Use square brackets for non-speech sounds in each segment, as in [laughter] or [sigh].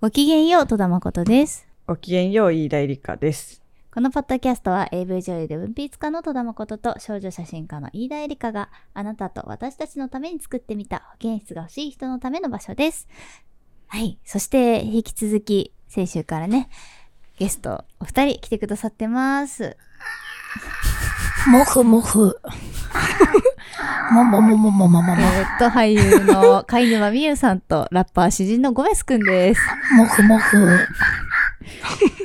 ごきげんよう、戸田誠です。ごきげんよう、飯田絵梨香です。このポッドキャストは AV 女優で文筆家の戸田誠と少女写真家の飯田絵梨香があなたと私たちのために作ってみた保健室が欲しい人のための場所です。はい。そして、引き続き、先週からね、ゲストお二人来てくださってます。もふもふ。もももももももも。えっと、俳優の貝沼美優さんとラッパー詩人のゴメスくんです。もふもふ。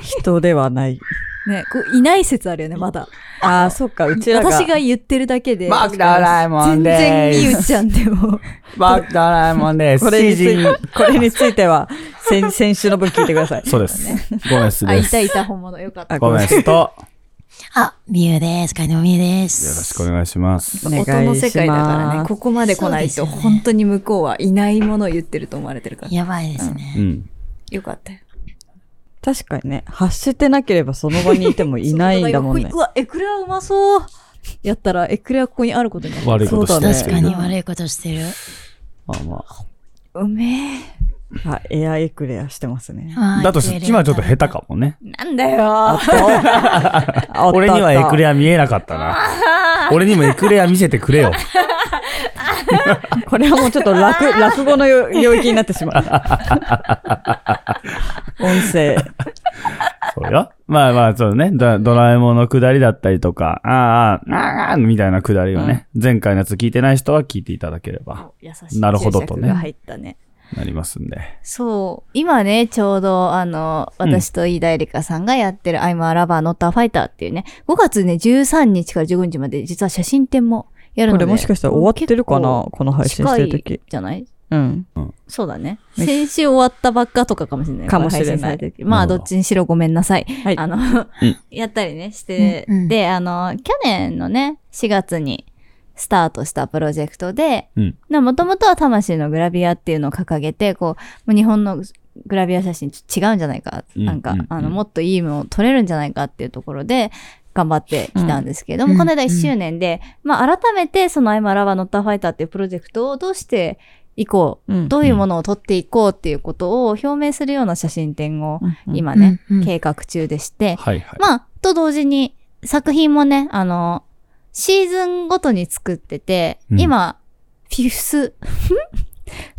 人ではない。ね、こいない説あるよね、まだ。ああ、そっか、うちらが。私が言ってるだけで。マクドラえも全んです。全然みゆちゃんでも。マクドラえもんです。これについて、これについては、先、先週の分聞いてください。そうです。ゴメス、です。いたいた、本物。よかった。ゴメスと、あ、みゆです。かいのみゆです。ろしくお願いします。音の世界だからね、ここまで来ないと、本当に向こうはいないものを言ってると思われてるから。やばいですね。うん。よかったよ。確かにね、発してなければその場にいてもいないんだもんね [laughs] う。わ、エクレアうまそうやったら、エクレアここにあることになる。悪いことしてそうだね確かに悪いことしてる。まあまうめあ、エアエクレアしてますね。あ。だとし、今ちょっと下手かもね。え。なんだよ俺にはエクア。レア見えなかったな。俺にもエクレア見せてくれよ。これはもうちょっと落、落語のよ領域になってしまう。音声。そうよ。まあまあ、そうね。ドドラえもんのくだりだったりとか、ああ、ああ、みたいなくだりをね、前回のやつ聞いてない人は聞いていただければ、優しいなるほどとね入ったね。なりますんで。そう。今ね、ちょうど、あの、私と飯田絵梨香さんがやってる、I'm a Lover Not a Fighter っていうね、5月ね、13日から15日まで、実は写真展もやるので。これもしかしたら終わってるかなこの配信してる時近いじゃない？うん。そうだね。ね先週終わったばっかとかかもしれない。かもしれないまあ、どっちにしろごめんなさい。はいあの、んやったりね、して、で、あの、去年のね、4月にスタートしたプロジェクトで、うん。もともとは魂のグラビアっていうのを掲げて、こう、日本のグラビア写真と違うんじゃないか、うんなんか、うんあの、もっといいものを撮れるんじゃないかっていうところで、頑張ってきたんですけれども、うんこの間1周年で、まあ、改めてそのアイマラバノッターファイターっていうプロジェクトをどうしていこう、うんどういうものを撮っていこうっていうことを表明するような写真展をうん。今ね、うんうん。計画中でして、はいはい。まあ、と同時に作品もね、あの、シーズンごとに作ってて、うん今、フィフス、[laughs] フ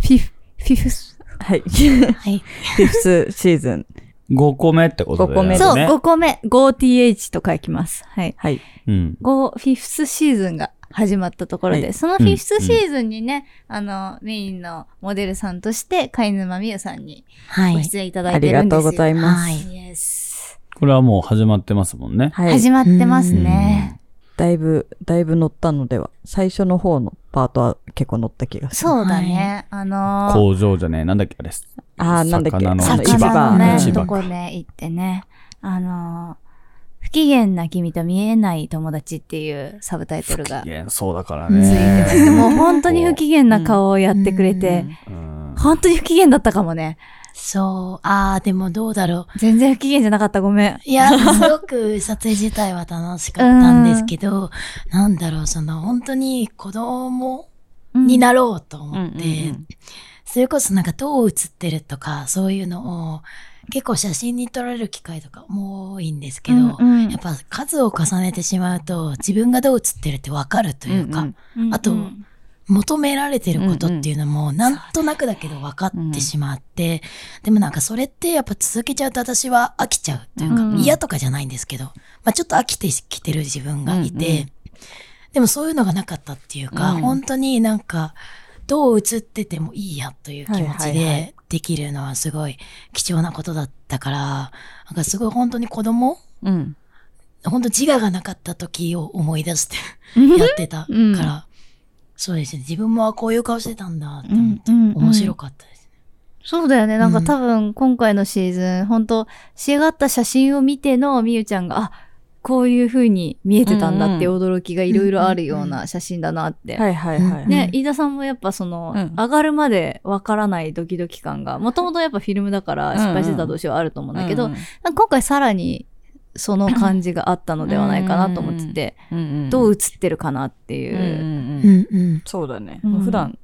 ィフ、フィフス、[laughs] はい。はい。フィフスシーズン。5個目ってことで、ね。5個目そう、ね。5個目、5th と書きます。はい。はい。うん。5、フィフスシーズンが始まったところで、はいそのフィフスシーズンにね、あの、メインのモデルさんとして、貝沼美優さんにはい。ご出演いただあいてるんですよ。りがとうございます。はい。Yes これはもう始まってますもんね。はい。始まってますね。だいぶ、だいぶ乗ったのでは。最初の方のパートは結構乗った気がする。そうだね。あのー工場じゃねえ。なんだっけあれ？あーなんだっけ？魚の魚市場。魚のね、とこね、行ってね。あのー不機嫌な君と見えない友達っていうサブタイトルがいや、そうだからついてもう本当に不機嫌な顔をやってくれて、うん本当に不機嫌だったかもね。そう。あー、でもどうだろ全然不機嫌じゃなかった、ごめん。う。いや、[laughs] すごく撮影自体は楽しかったんですけど、なんだろう、その本当に子供になろうと思って、うんうんうんそれこそなんかどう映ってるとか、そういうのを結構写真に撮られる機会とかも多いんですけど、うんうんやっぱ数を重ねてしまうと自分がどう映ってるってわかるというか、うんあとうん求められてることっていうのもなんとなくだけど分かってしまって、でもなんかそれってやっぱ続けちゃうと私は飽きちゃうというか、うん嫌とかじゃないんですけど、まあちょっと飽きてきてる自分がいて、でもそういうのがなかったっていうか、うん。本当になんかどう映っててもいいやという気持ちでできるのはすごい貴重なことだったから、なんかすごい本当に子供うん。本当自我がなかった時を思い出してやってたから、うんそうですね。自分もあこういう顔してたんだって思って、うんうん面白かったです。そうだよね。なんかうん多分今回のシーズン、本当仕上がった写真を見てのみゆちゃんが、あ、こういう風に見えてたんだって驚きがいろいろあるような写真だなって。はいはいはい。ね、うん飯田さんもやっぱその、うん上がるまでわからないドキドキ感が、もともとやっぱフィルムだから失敗してた年はあると思うんだけど、うんなんか今回さらにその感じがあったのではないかなと思ってて、うんうんどう映ってるかなっていう。うんうん。そうだね。うん普段、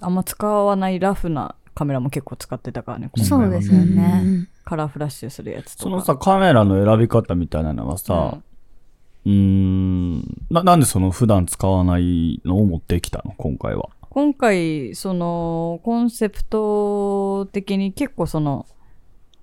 あんま使わないラフなカメラも結構使ってたからね。うんそうですようんね。カラーフラッシュするやつとか。そのさ、カメラの選び方みたいなのはさ、うーん、な、なんでその普段使わないのを持ってきたの？今回は。今回、その、コンセプト的に結構その、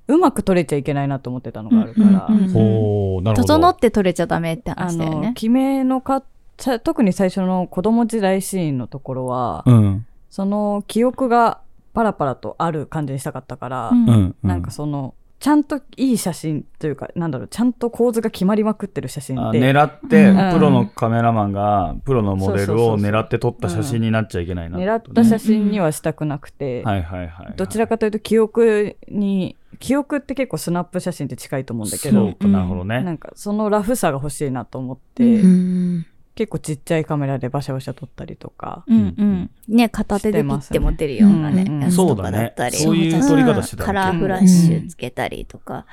うまく撮れちゃいけないなと思ってたのがあるから。整って撮れちゃダメってあの、話だよね。決めのか、さ特に最初の子供時代シーンのところは、うん。その記憶がパラパラとある感じにしたかったから、うんうん。なんかその、ちゃんといい写真というか、なんだろう、ちゃんと構図が決まりまくってる写真あって、狙って、うん。プロのカメラマンが、プロのモデルを狙って撮った写真になっちゃいけないな、狙った写真にはしたくなくて、はいはいはいはい。どちらかというと記憶に、記憶って結構スナップ写真って近いと思うんだけどそう、か、なるほどね。なんかそのラフさが欲しいなと思って、うん結構ちっちゃいカメラでバシャバシャ撮ったりとか、うんうん。ね、片手でピッて持てるよ。うなねしてますね、やつとかだったり。そうだね。そういう撮り方してたねカラーフラッシュつけたりとか。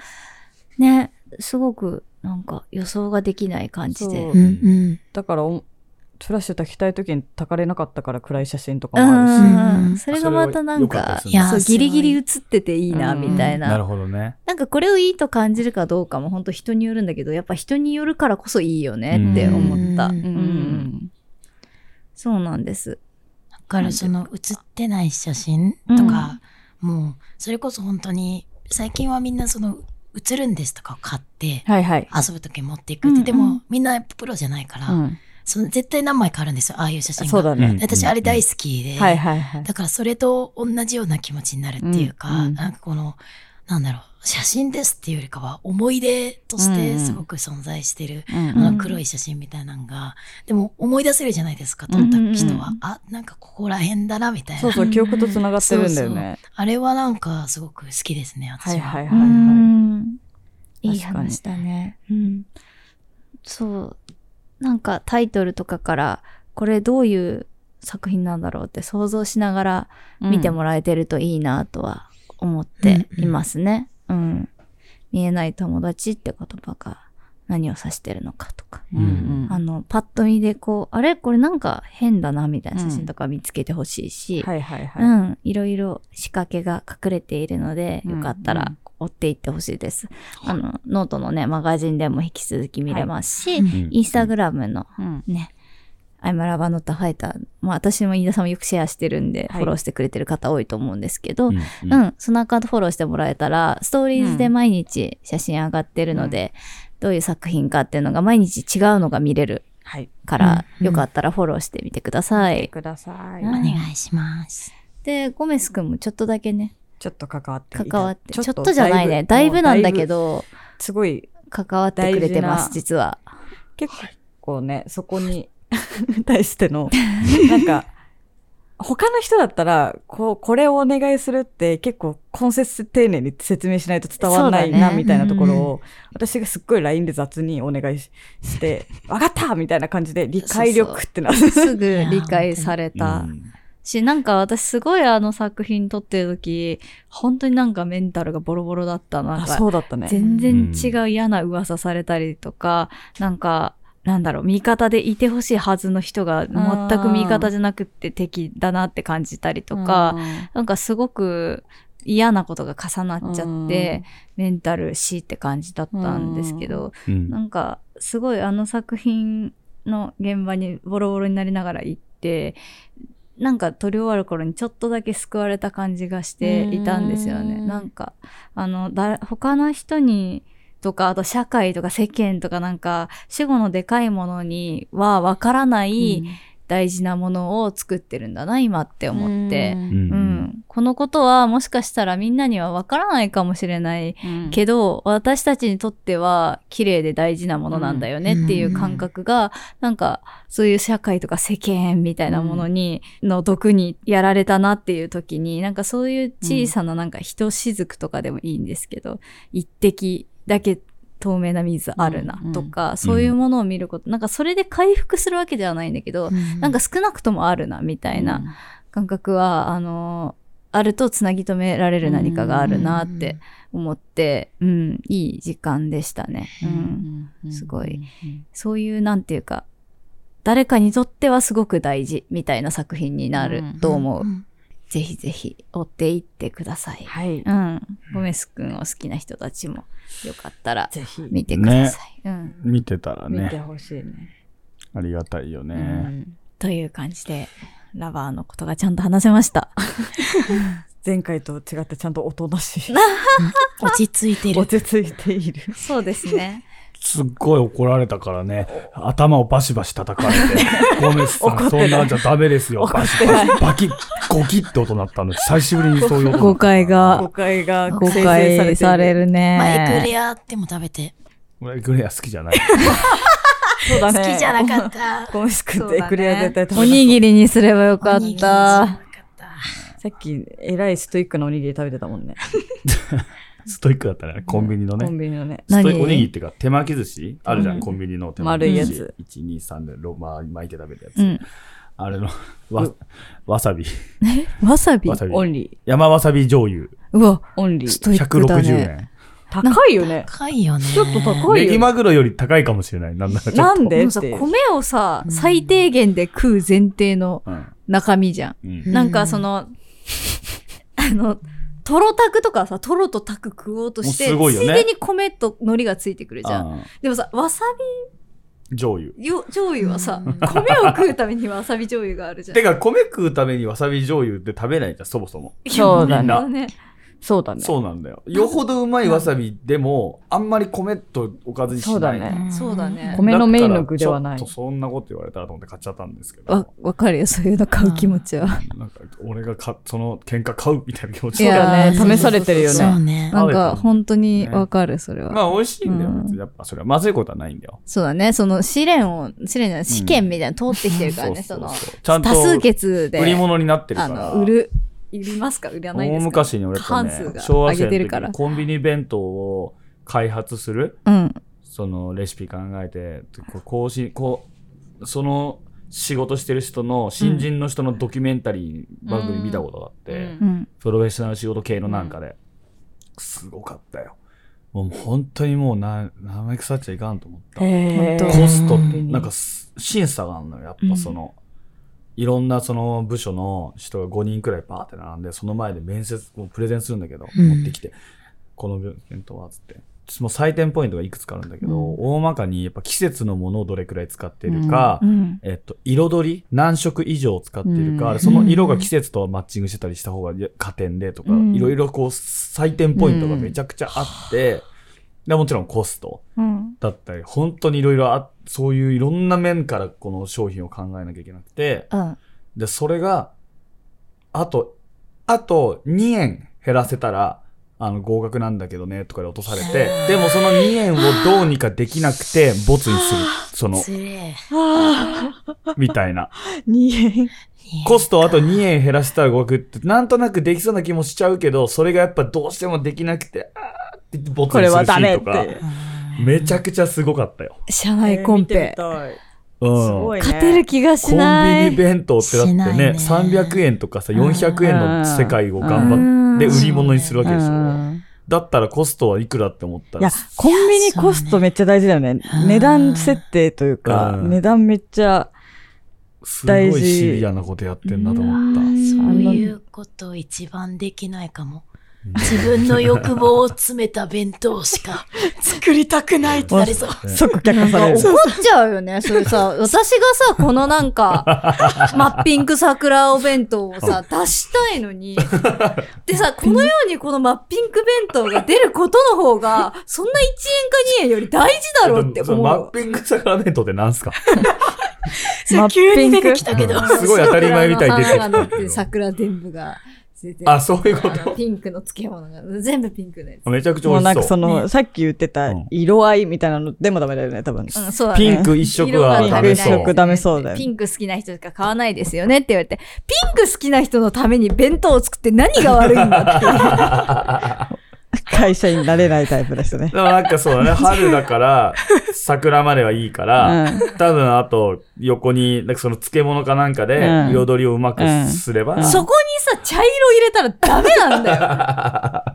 ね、すごくなんか予想ができない感じで。そう。うんうん。だからおフラッシュ焚きたい時に焚かれなかったから暗い写真とかうもあるし、んうんそれがまたなんかいやギリギリ映ってていいな、うん。みたいな。るな。ほどね。なんかこれをいいと感じるかどうかも本当人によるんだけど、やっぱ人によるからこそいいよねって思った。うん。うん。そうなんです。だからその写ってない写真とか、もうそれこそ本当に最近はみんなその写るんですとかを買ってはいはい。遊ぶ時持っていくって、うんでもみんなプロじゃないから、うん、その絶対何枚かあるんですよ。ああいう写真が。そうだね。うん。私あれ大好きで、はいはいはい。だからそれと同じような気持ちになるっていうか、うん。うん。なんかこのなんだろう写真ですっていうよりかは思い出としてすごく存在してる、うんあの黒い写真みたいなのが、でも思い出せるじゃないですか撮った人は、うん。あなんかここら辺だなみたいな。そうそう、記憶と繋がってるんだよね。あれはなんかすごく好きですね私は、うはいはいはいはい。ん。いい話だね。うん。そう。なんかタイトルとかから、これどういう作品なんだろうって想像しながら見てもらえてるといいなとは思っていますね。うん。見えない友達って言葉が何を指してるのかとか。うんうんあの、パッと見でこう、あれ？これなんか変だなみたいな写真とか見つけてほしいし、はいはいはい。うん、いろいろ仕掛けが隠れているので、うんよかったら追っていってほしいです。あの、ノートのね、マガジンでも引き続き見れますし、はいうんインスタグラムのうんね、 I'm a lover not a fighter、まあ私も飯田さんもよくシェアしてるんで、はいフォローしてくれてる方多いと思うんですけど、うんうん、そのアカウントフォローしてもらえたら、ストーリーズで毎日写真上がってるので、どういう作品かっていうのが毎日違うのが見れるはい。から、うんよかったらフォローしてみてください。ください。お願いしますで、ゴメス君もちょっとだけね、ちょっと関わって関わって、ちょっとじゃないね、だいぶなんだけ。ど、すごい、関わってくれてます、実は。結構ね、そこに [laughs] 対しての、なんか、他の人だったら、こう、これをお願いするって結構根節丁寧に説明しないと伝わらないな、みたいなところを、私がすっごい LINE で雑にお願いしして、わかったみたいな感じで理解力ってなる。[laughs] すぐ理解されうた。んし、なんか私すごいあの作品撮ってる時、本当になんかメンタルがボロボロだった。なんあ、か、そうだったね。全然違う嫌な噂されたりとか、なんか、なんだろう、味方でいてほしいはずの人が全く味方じゃなくって敵だなって感じたりとか、なんかすごく嫌なことが重なっちゃって、メンタル死って感じだったんですけど、うんなんかすごいあの作品の現場にボロボロになりながら行って、なんか撮り終わる頃にちょっとだけ救われた感じがしていたんですよね。うんなんか、あの、だ、他の人に、とか、あと社会とか世間とかなんか、死後のでかいものにはわからない大事なものを作ってるんだな、今って思って。うんうん。このことはもしかしたらみんなにはわからないかもしれないけど、私たちにとっては綺麗で大事なものなんだよねっていう感覚が、なんかそういう社会とか世間みたいなものに、の毒にやられたなっていう時に、なんかそういう小さななんかひとしずくとかでもいいんですけど、一滴だけ透明な水あるなとか、そういうものを見ること、なんかそれで回復するわけではないんだけど、なんか少なくともあるなみたいな感覚は、あの、あるとつなぎ止められる何かがあるなって思って、うん、いい時間でしたね。うん。すごい。そういう、なんていうか、誰かにとってはすごく大事みたいな作品になると思う。ぜひぜひ追っていってください。はい。うん。ゴメス君を好きな人たちもよかったらぜひ、見てください。うん。見てたら見てね、ほしいね。ありがたいようね。んという感じで、ラバーのことがちゃんと話せました。[laughs] 前回と違ってちゃんとおとなしい。[laughs] 落ち着いてる。落ち着いている。そうですね。すっごい怒られたからね、頭をバシバシ叩かれて、[laughs] ゴメスさん、そんなんじゃダメですよ。バシバシ、バキッ、ゴキッって音鳴ったの。久しぶりにそういう音。誤解が誤解が誤解される。るね。まあ、エクレアっても食べて。俺、グレア好きじゃない。そうだね。好きじゃなかった。ゴミス君ってエクレア絶対食べたおにぎりにすればよかった。さっき、えらいストイックなおにぎり食べてたもんね。ストイックだったね、コンビニのねコ。ンビニのね。何ストイおにぎりっていうか、手巻き寿司あるじゃん、うんコンビニの手巻き寿司。丸1、2、3でロまあ巻いて食べるやつ。うん。あれの、わ、わさび。わさびわさびオ。ンリ山わさび醤油。うわ、ー。オンリー。ストイックだ160ね。円。高いよね。高いよね。ちょっと高いよ。ネギマグロより高いかもしれない。なんならちょっと。なんで？でもさ。米をさ、うん最低限で食う前提のうん。中身じゃん。うん。なんかその、[laughs] あの、トロタクとかさ、トロとタク食おうとして、もうすごいよねついでに米と海苔がついてくるじゃん。あでもさ、わさ醤油。びよ醤油はさ、うん米を食うためにわさび醤油があるじゃん。てか、米食うためにわさび醤油って食べないじゃん、そもそも。そうだね。ね。そうだね。そうなんだよ。よほどうまいわさびでも、[laughs] あんまり米とおかずにしない。そうだねそうだね米のメインの具ではないちょっとそんなこと言われたらと思って買っちゃったんですけど。わ、わかるよ、そういうの買う気持ちは。なんか、俺がか、その喧嘩買うみたいな気持ちだね。ー試されてるよね。そうね。なんか、本当にわかる、それは。まあ、美味しいんだよ。やっぱ、それはまずいことはないんだよ。そうだね、その試練を、試練じゃない、試験みたいなの通ってきてるからね、その、ちゃんと、多数決で。売り物になってるかあら。の、売る、売りますか？売らないです大か昔に俺とね過半数、が上小学生の時げてるからに。コンビニ弁当を開発する、うん。そのレシピ考えて、こうこうし、こう、その仕事してる人の、新人の人のドキュメンタリー番組見たことがあって、うんうん。プロフェッショナル仕事系のなんかで、すごかったよ。もう本当にもうな、名前腐っちゃいかんと思った。コスト、うんなんかす審査があるのよ。やっぱその、いろんなその部署の人が5人くらいパーって並んで、その前で面接、もうプレゼンするんだけど、うん。持ってきて、この弁当はつって。もう採点ポイントがいくつかあるんだけど、大まかにやっぱ季節のものをどれくらい使ってるか、うん。えっと、彩り何色以上使ってるか、うん。その色が季節とマッチングしてたりした方が加点でとか、うん。いろいろこう採点ポイントがめちゃくちゃあって、でもちろんコストうん。だったり、本当にいろいろあ、そういういろんな面からこの商品を考えなきゃいけなくて、うん。で、それが、あと、あと2円減らせたら、あの、合格なんだけどね、とかで落とされて、でもその2円をどうにかできなくて、ボツにする。その。[laughs] みたいな。2円。コストあと2円減らしたら合格って、なんとなくできそうな気もしちゃうけど、それがやっぱどうしてもできなくて、あーって言ってボツこれにするシはダメっーンとか、て。めちゃくちゃすごかったよ。社内コンペ。うん。勝てる気がコしない。ンビニ弁当ってだってね、ね300円とかさ、400円の世界を頑張って、うん売り物にするわけでしんだったらコストはいくらって思ったらいや、、コンビニコストめっちゃ大事だよね。うん値段設定というか、うん値段めっちゃ、すごいシビアなことやってんなと思った。そういうこと一番できないかも。自分の欲望を詰めた弁当しか [laughs] 作りたくないってなりそう。[laughs] 即却下される。怒っちゃうよね。それさ、私がさ、このなんか、[laughs] マッピング桜お弁当をさ、出したいのに。でさ、このようにこのマッピング弁当が出ることの方が、そんな1円か2円より大事だろうって思うマッよ。ピング桜弁当ってなんすか？マッ急にピング出てきたけど。すごい当たり前みたいに出てきた桜の花が乗って桜全部が出てあ、そういうこあのピンクの漬物が、全部ピンクのやつ。とめちゃくちゃもうなん美味しそう。かその、さっき言ってたうん色合いみたいなのでもダメだよね、多分。うん、そうだね。ピンク一色はダメそう足りない一色ダメそうだよピンク好きな人しか買わないですよねって言われて、ピンク好きな人のために弁当を作って何が悪いんだっていう。[laughs] [laughs] 会社になれないタイプですね。でもなんかそうだね、[laughs] 春だから、桜まではいいから、うん。多分あと横に、なんかその漬物かなんかでうん。彩りをうまくすれば、うん。そこにさ、茶色入れたらダメなんだよ。[laughs]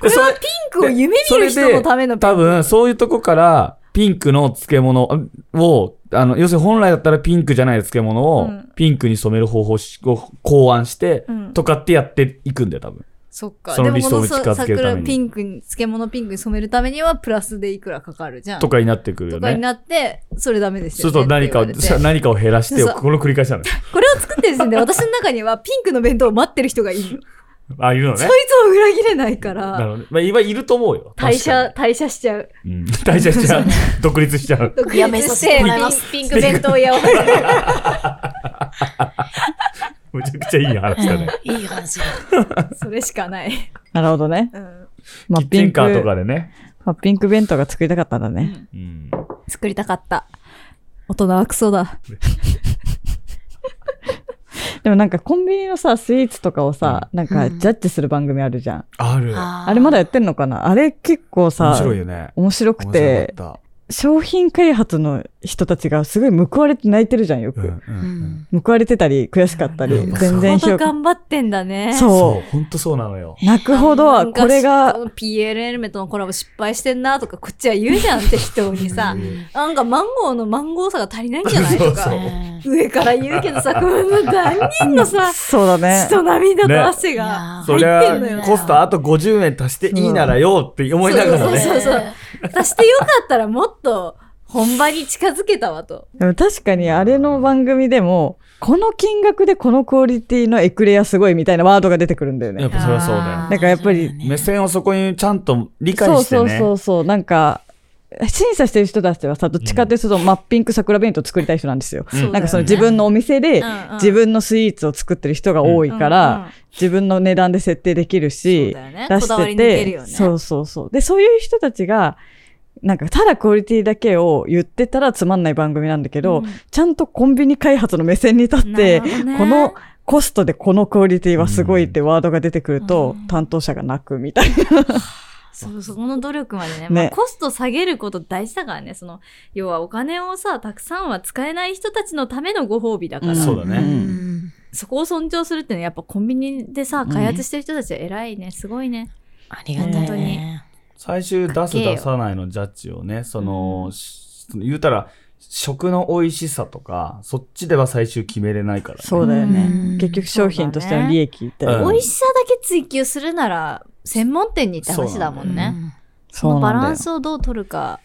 これはピンクを夢見る人のための多分そういうとこから、ピンクの漬物を、あの、要するに本来だったらピンクじゃない漬物をうん。ピンクに染める方法を考案して、うん。とかってやっていくんだよ、多分。そっか。その理想にでもこの近づけるために桜ピンクに、漬物ピンクに染めるためにはプラスでいくらかかるじゃん。とかになってくるよね。とかになって、それダメですそうよね。すると何かを、何かを減らして、そうこの繰り返しなのよ。[laughs] これを作ってる時点で私の中にはピンクの弁当を待ってる人がいるの。あ、いるのねそい。つを裏切れないから、なるほどね。まあ、今いると思うよ。退社、退社しちゃう。に。うん。退社しちゃう。独立しちゃう。独やめさせてピンク弁当屋を。[laughs] むちゃくちゃいい話だね。う [laughs] んいい話だ。[laughs] それしかない。なるほどね。うん。まあ、ピンクチンカーとかでね。まあ、ピンク弁当が作りたかったんだね。うん。作りたかった。大人はクソだ。[laughs] でもなんかコンビニのさ、スイーツとかをさ、なんかジャッジする番組あるじゃん。ある。ああれまだやってんのかな？あれ結構さ、面白いよね。面白く面て、白か商品開発の人たちがすごい報われて泣いてるじゃん、よった。うんく。ううんん。報われてたり、悔しかったり、うん全然評価。頑張ってんだね。そうそう、ほんとそうなのよ。泣くほどは、これが、PLL メとのコラボ失敗してんなとか、こっちは言うじゃん、適当にさ。なんかマンゴーのマンゴーさが足りないんじゃないとか [laughs] そう。上から言うけどさ、この何人のさ、[laughs] そうだね血。と涙ねと汗が入ってんのよゃ、。コストあと50円足していいならよって思いながらそうね。そうそう足してよかったらもっと本場に近づけたわと。でも確かにあれの番組でも、この金額でこのクオリティのエクレアすごいみたいなワードが出てくるんだよね。やっぱそりゃそうだよ。なんかやっぱり目線をそこにちゃんと理解してそうね。そうそうそう。なんか、審査してる人たちはさ、どっちかっていうと、マッピング桜弁当作りたい人なんですよ。うなんかその自分のお店で、うんうん自分のスイーツを作ってる人が多いから、うんうん自分の値段で設定できるし、そうだよね出しててそうそうそう。で、そういう人たちが、なんかただクオリティだけを言ってたらつまんない番組なんだけど、うんちゃんとコンビニ開発の目線に立って、ねこのコストでこのクオリティはすごいってワードが出てくると、担当者が泣くみたいな。[laughs] そう、そこの努力までね。ねまあ、コスト下げること大事だからね。その、要はお金をさ、たくさんは使えない人たちのためのご褒美だから。うんそうだね。うんそこを尊重するってね、やっぱコンビニでさ、開発してる人たちは偉いね。すごいね。ありがたい本当にね。最終出す出さないのジャッジをね、その、し言うたら、食の美味しさとか、そっちでは最終決めれないからね。そうだよね。うん結局商品としての利益って。ねうん美味しさだけ追求するなら、専門店に行って話だもんね。そのバランスをどう取るか。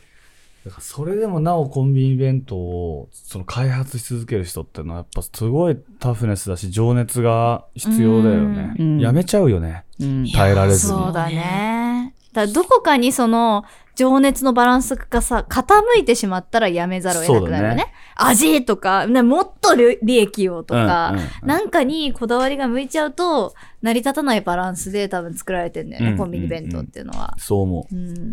だからそれでもなおコンビニ弁当をその開発し続ける人ってのはやっぱすごいタフネスだし情熱が必要だよね。うんやめちゃうよね。うん耐えられずに。そうだね。だどこかにその、情熱のバランスがさ、傾いてしまったらやめざるを得なくなるよね。そうだ味とか、ね、もっと利利益をとか、うんうんうんなんかにこだわりが向いちゃうと、成り立たないバランスで多分作られてんだよね、うんコンビニ弁当っていうのは。そう思うん。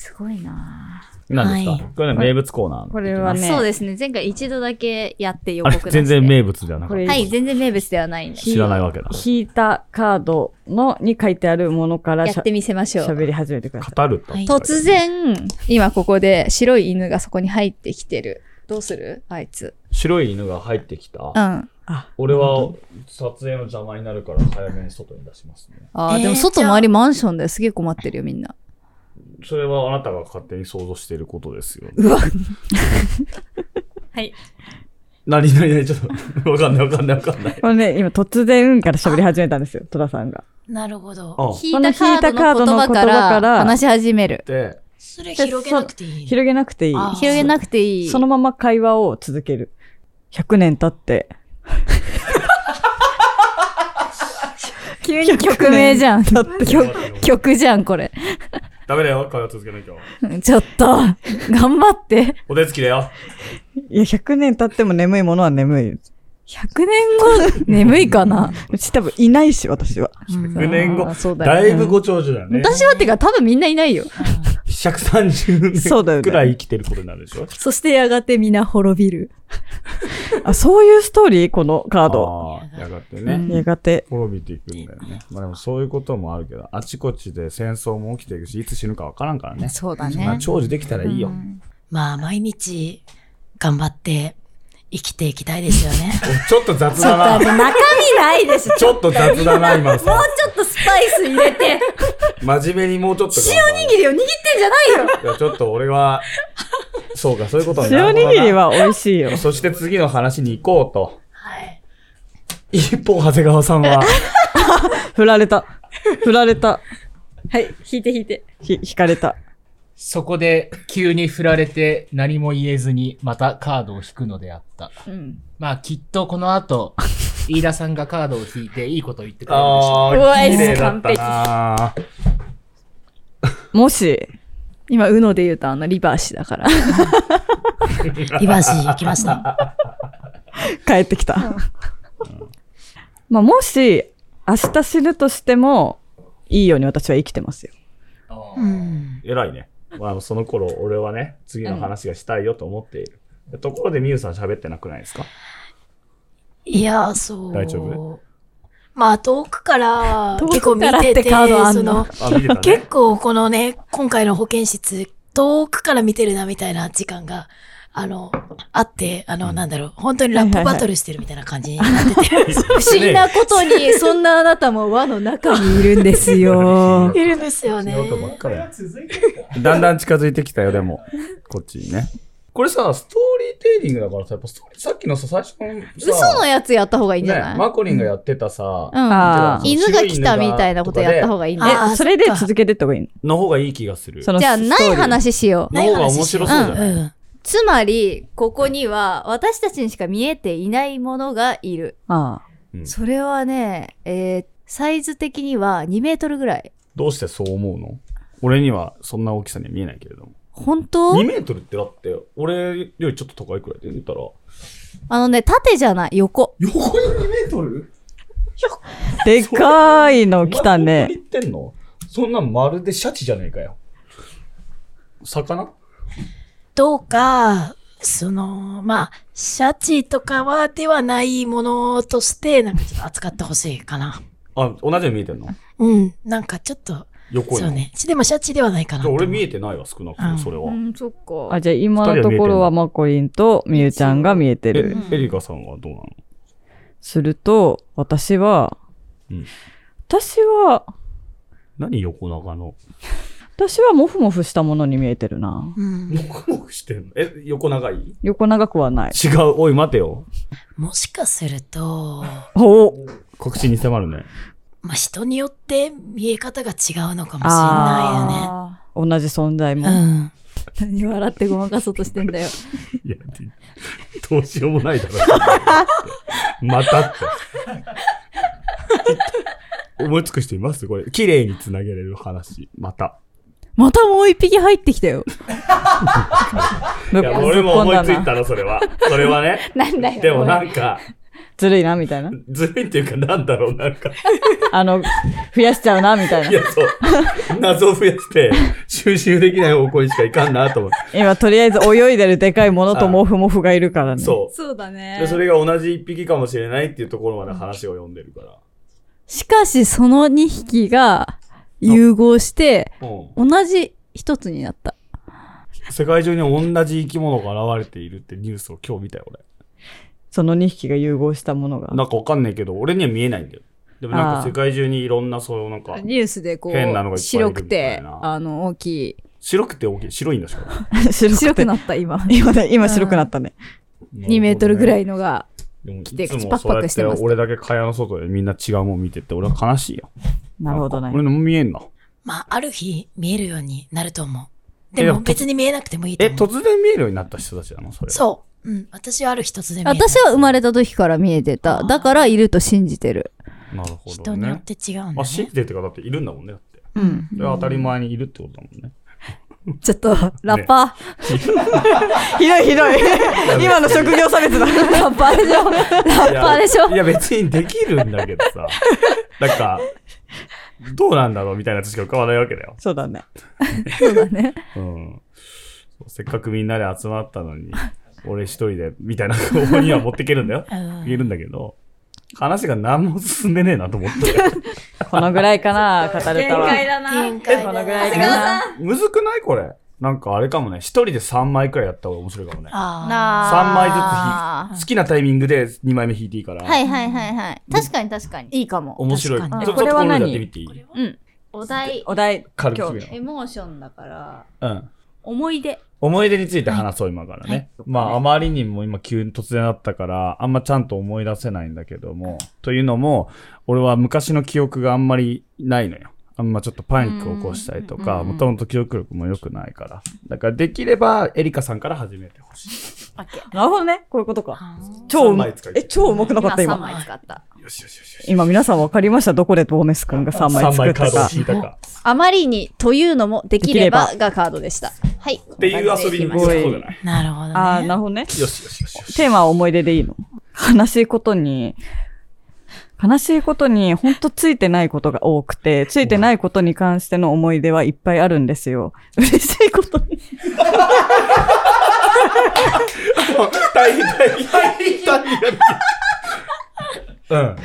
すごいなう。何ですか、はいこれね、名物コーナー。これはねそうですね。前回一度だけやって予告出して。全然名物ではなかっこれはい、全然名物ではないんで。知らないわけだ引いたカードのに書いてあるものからしゃやってみせましょう。喋り始めてください。た。語ると。はい突然、今ここで白い犬がそこに入ってきてる。どうする？あいつ。白い犬が入ってきた。うん。あ、俺は撮影の邪魔になるから早めに外に出しますね。あー、えーでも外周りマンションですげえ困ってるよ、みんな。それはあなたが勝手に想像していることですよ。うわ。はい。何何何ちょっと、わかんないわかんないわかんない。これね、今突然から喋り始めたんですよ、戸田さんが。なるほど。あ引いたカードの言葉かこの引いたカードの言葉からら話し始める。で、それ広げなくていい広げなくていい。あ広げなくていい。そのまま会話を続ける。100年経って。[laughs] 急に曲名じゃん。曲曲じゃん、これ。ダメだよ、会話続けなきゃ。[laughs] ちょっと、頑張って。お手つきだよ。いや、100年経っても眠いものは眠い。100年後、眠いかな？うち多分いないし、私は。100年後そう、だよだいぶご長寿だよね。私はってか多分みんないないよ。130そうだよね年くらい生きてることになるでしょ？そしてやがて皆滅びる。[laughs] あ、そういうストーリー？このカード。ああ、やがてね。やがて。滅びていくんだよね。まあでもそういうこともあるけど、あちこちで戦争も起きていくし、いつ死ぬかわからんからね。そうだまあね。長寿できたらいいよ。まあ、毎日頑張って生きていきたいですよね。[laughs] ちょっと雑だな。中身ないでしょ。ちょっと雑だな、今もうさ。ちょっとスパイス入れて、真面目にもうちょっと。塩握りを握ってんじゃないよ。いや、ちょっと俺は、そうか、そういうことに塩なるほどな握りは美味しいよ。そして次の話に行こうと。はい。一方、長谷川さんは、[laughs] 振られた。振られた。はい、引いて引いて。ひ、引かれた。そこで急に振られて何も言えずにまたカードを引くのであった。うん。まあきっとこの後、[laughs] 飯田さんがカードを引いていいことを言ってくれるでしうわー、綺麗だったな [laughs] もし、今、ウノで言うとあの、リバーシだから。[laughs] リバーシー行きました。帰ってきた。まあ、もし、明日死ぬとしても、いいように私は生きてますよ。偉いね。まあ、その頃、俺はね、次の話がしたいよと思っている。ところで、みゆさん喋ってなくないですか？いや、そう。大丈夫？まあ、遠くから [laughs] 遠結構見ててて、の？その、ね。[laughs] 結構このね、今回の保健室、遠くから見てるなみたいな時間が、あの、あって、あの、なんだろう、本当にラップバトルしてるみたいな感じになってて、[laughs] 不思議なことに、そんなあなたも輪の中にいるんですよ。[laughs] いるんですよね。仕事ばっかりやだんだん近づいてきたよ、でも。こっちにね。これさ、ストーリーテイリングだからさ、やっぱストーリー、さっきのさ、最初のさ、嘘のやつやった方がいいんじゃね、ない、マコリンがやってたさ、うん。犬が来たみたいなことやった方がいいんだそれで続けてった方がいいの？の方がいい気がする。じゃあ、ないストーリー話しよう。の方が面白そうじゃない、うん。つまり、ここには私たちにしか見えていないものがいる。ああ。うんそれはね、えー、サイズ的には2メートルぐらい。どうしてそう思うの？俺にはそんな大きさには見えないけれども。本当？2メートルってだって、俺よりちょっと高いくらいで言ったら、あのね、縦じゃない、横。横に2メートル？[laughs] でかいの来たね。言ってんの？そんなんまるでシャチじゃねえかよ。魚？どうか、その、まあ、シャチとかはではないものとして、なんかちょっと扱ってほしいかな。あ、同じように見えてんの？うん。なんかちょっと、横に。そうね。でもシャチではないかな俺見えてないわ、少なくとも、うんそれは。ん、そっかあ、じゃあ今のところはマコリンとミユちゃんが見えてえる。、エリカさんはどうなの？すると、私は、うん私は、何横長の？私はモフモフしたものに見えてるな。うん。もくもくしてんの？え、横長い？横長くはない。違う？おい、待てよ。もしかすると、お告知に迫るね。まあ、人によって見え方が違うのかもしれなあ同じ存在も。いよね。うん。ー何笑ってごまかそうとしてんだよ。いや、どうしようもないだろ。またって。思いつく人いますこれ。綺麗につなげれる話。また。またもう一匹入ってきたよ。い [laughs] や、俺も思いついたの、それは。それはね。なんだよ。でもなんか、ずるいな、みたいな。ずるいっていうか、なんだろう、なんか。あの、増やしちゃうな、みたいな。いや、そう。謎を増やして、収集できない方向にしかいかんなと思って。今、とりあえず泳いでるでかいものとモフモフがいるからね。そそうだう。ねで、それが同じ一匹かもしれないっていうところまで話を読んでるから。しかし、その2匹が融合して、うん。同じ一つになった。世界中に同じ生き物が現れているってニュースを今日見たよ、俺。その2匹が融合したものが。なんかわかんないけど、俺には見えないんだよ。でもなんか世界中にいろんなそういうなんか、ニュースでこう、変なのがいっぱいいる白くみたていな、あの、大きい。白くて大きい？白いんだしか白 [laughs] 白くななった、今。[laughs] 今ね、今白くなったね。2メートルぐらい。いのが。でもい来てつもパクパクしてますそうやって俺だけ蚊帳の外でみんな違うもん見てて、俺は悲しいよ。なるほどね。俺のも見えんな。まあ、ある日見えるようになると思う。えでも別に見えなくてもいいとえ、思う。突然見えるようになった人たちなの？それ。そう。うん。私はある日突然見えた。私は生まれた時から見えてた。だからいると信じてる。なるほど人によっね。て違うんだあ、信ねじ。てってかだっているんだもんね、だって。うん。それは当たり前にいるってことだもんね。ちょっと、ラッパ [laughs] ひどいひどい。今の職業差別だ。ー。ラッパーでしょラッパーでしょいや、別にできるんだけどさ。なんか、どうなんだろうみたいなやつしか浮かばないわけだよ。そうだね。そうだね。うん。せっかくみんなで集まったのに、俺一人で、みたいな方法には持っていけるんだよ。うん言えるんだけど、話が何も進んでねえなと思って。[laughs] このぐらいかな、語れたわ。だ限界だこのぐらいかな。むずくないこれ？なんかあれかもね、一人で3枚くらいやった方が面白いかもね。ああ好きなタイミングで2枚目弾いていいから。はいはいはいはい。確かに確かに。いいかも。面白い。ちょっとこれやってみていい？うん。お題、お題、軽くエモーションだから、うん。思い出。思い出について話そう、今からね。まあ、あまりにも今急に突然あったから、あんまちゃんと思い出せないんだけども、というのも、俺は昔の記憶があんまりないのよ。あんまちょっとパニックを起こしたりとか、もともと記憶力も良くないから。だからできれば、エリカさんから始めてほしなるほどね。こういうことか。あ超うまえ、超うまくなかった今3今。枚使った。い。よしよしよしよし。今皆さん分かりましたどこでボーネス君が3枚3作ったか。あまりにというのもできればがカードでした。はい。っていう遊びに向いたそうじゃない？なるほどね。ああ、なるほどね。よしよしよしよし。テーマは思い出でいいの悲しいことに、悲しいことにほんとついてないことが多くて、ついてないことに関しての思い出はいっぱいあるんですよ。嬉しいことに。大変大変大変大変うん。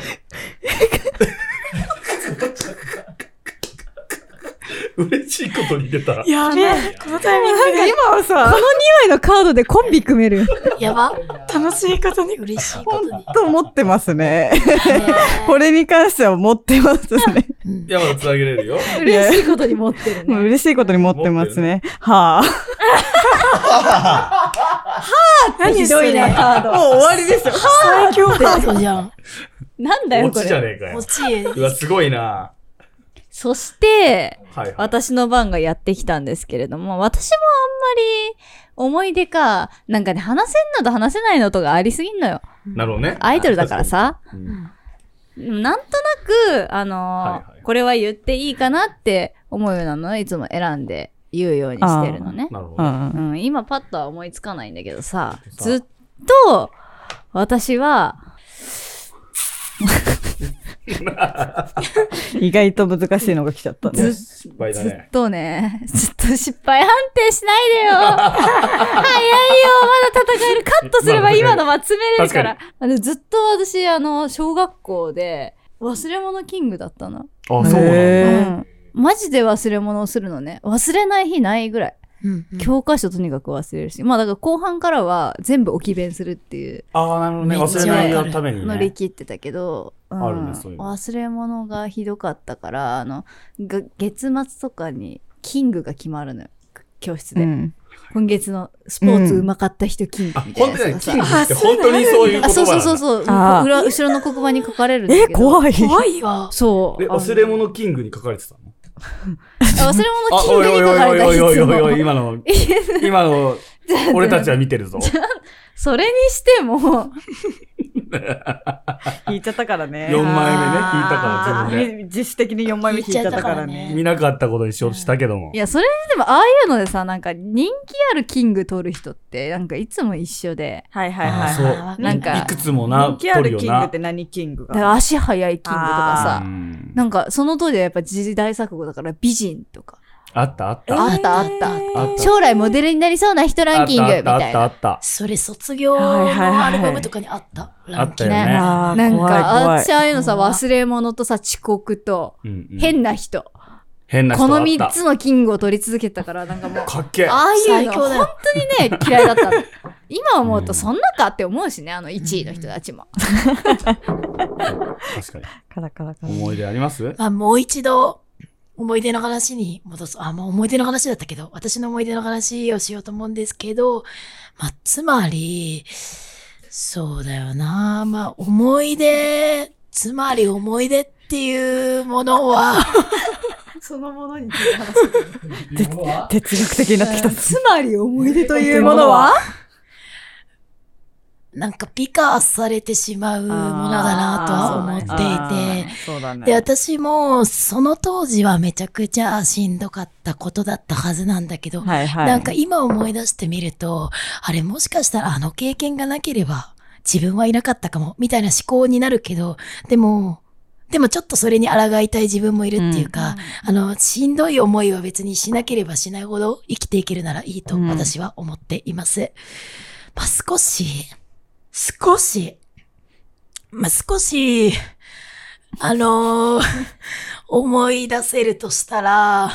嬉しいことに出た。やばい。このタイミングで。今はさ、2枚のカードでコンビ組める。やば。楽しいことに、嬉しいことに。と思ってますね。ねこれに関しては持ってますね。うん山田つなげれるよ。嬉しいことに持ってるね。嬉しいことに持ってますね。は何ひどいね、カーあ。ド。もう終わりですよ。最強カードじゃん。なんだよ、こ落ちじゃれ。ねえかよ落。ち。うわ、すごいな。そして、はいはい。私の番がやってきたんですけれども、私もあんまり思い出か、なんかね、話せんのと話せないのとがありすぎんのよ。なるほどね。アイドルだからさ。うん。なんとなく、あのーはいはいこれは言っていいかなって思うようなのをいつも選んで言うようにしてるのね。なるほど。うん。うん、今パッとは思いつかないんだけどさ、さずっと、私は、[laughs] 意外と難しいのが来ちゃったね。失敗だずっね。とね、ずっと失敗判定しないでよ [laughs] 早いよまだ戦えるカットすれば今のは詰めれるから。あのずっと私、あの、小学校で、忘れ物キングだったの。あ、そうなんだ。うへん。マジで忘れ物をするのね。忘れない日ないぐらい。うんうん教科書とにかく忘れるし。まあだから後半からは全部置き弁するっていうああ、なるほどね。忘れないよために乗りね。切ってたけど、うんあるねそういうの忘れ物がひどかったから、あの、が月末とかにキングが決まるのよ。教室で。うん。今月のスポーツうまかった人キングあ、みたい本当になやつがさ。キングって本当にそういう言葉あ、そうそうそうう。そう。裏後ろの黒板に書かれるんけど。怖い。怖いわ。そう。え、忘れ物キングに書かれてた忘れ、物キングにおいおいおい書かれたおいおいおいおい、いつも。今の、今の、[laughs] 俺たちは見てるぞ。それにしても、[laughs] 引いちゃったからね。4枚目ね、引いたから自分で。み自主的に4枚目引いちゃったからね。見なかったことにしようとしたけどもい。や、それでも、ああいうのでさ、なんか、人気あるキング取る人って、なんか、いつも一緒で、はいはいあはい。そうなんかいくつもな、人気あるキングって。何キングが？足速いキングとかあさう、んなんか、その当時はやっぱ時代錯誤だから、美人とか、あった？あった？あったあったあった将来モデルになりそうな人ランキングみあったあたいな。ったあった。それ卒業のアルバムとかにあった？あったよね。なんか、怖い私ああいうのさ、忘れ物とさ、遅刻と、変な人。変な人この3あった。つのキングを取り続けたから、なんかもう、かっけえ。ああいう最の本。当にね、嫌いだったの。[laughs] 今思うとそんなかって思うしね、あの1位の人たちも。確かに。カラカラカラ。思い出あります？まあ、もう一度、思い出の話に戻す。あ、もう思い出の話だったけど、私の思い出の話をしようと思うんですけど、まあ、つまり、そうだよな。まあ、思い出、つまり思い出っていうものは、[laughs] そのものについて話す。[laughs] 哲学的になってきた。つまり思い出というものは？なんか美化されてしまうものだなとは思っていて、ね。で、私も、その当時はめちゃくちゃしんどかったことだったはずなんだけど、はいはい。なんか今思い出してみると、あれもしかしたらあの経験がなければ自分はいなかったかも、みたいな思考になるけど、でも、でもちょっとそれに抗いたい自分もいるっていうか、あの、しんどい思いは別にしなければしないほど生きていけるならいいとうん私は思っています。まあ、少し、少し、まあ、少し、あのー [laughs] 思い出せるとしたら、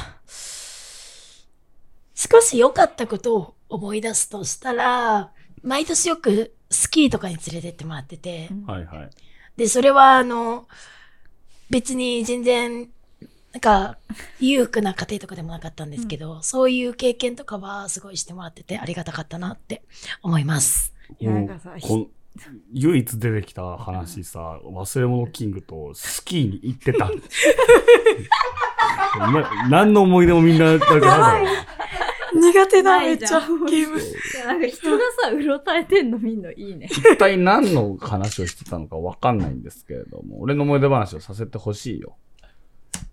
少し良かったことを思い出すとしたら、毎年よくスキーとかに連れてってもらってて、はいはい。で、それはあの、別に全然、なんか、裕福な家庭とかでもなかったんですけど、そういう経験とかはすごいしてもらっててありがたかったなって思います。なんかさ唯一出てきた話さ、忘れ物キングとスキーに行ってた。[laughs] な何の思い出もみんな、なんか苦手だ、ないじゃんゲーム。なんか人がさ、うろたえてんの見んのいいね。一体何の話をしてたのかわかんないんですけれども、俺の思い出話をさせてほしいよ。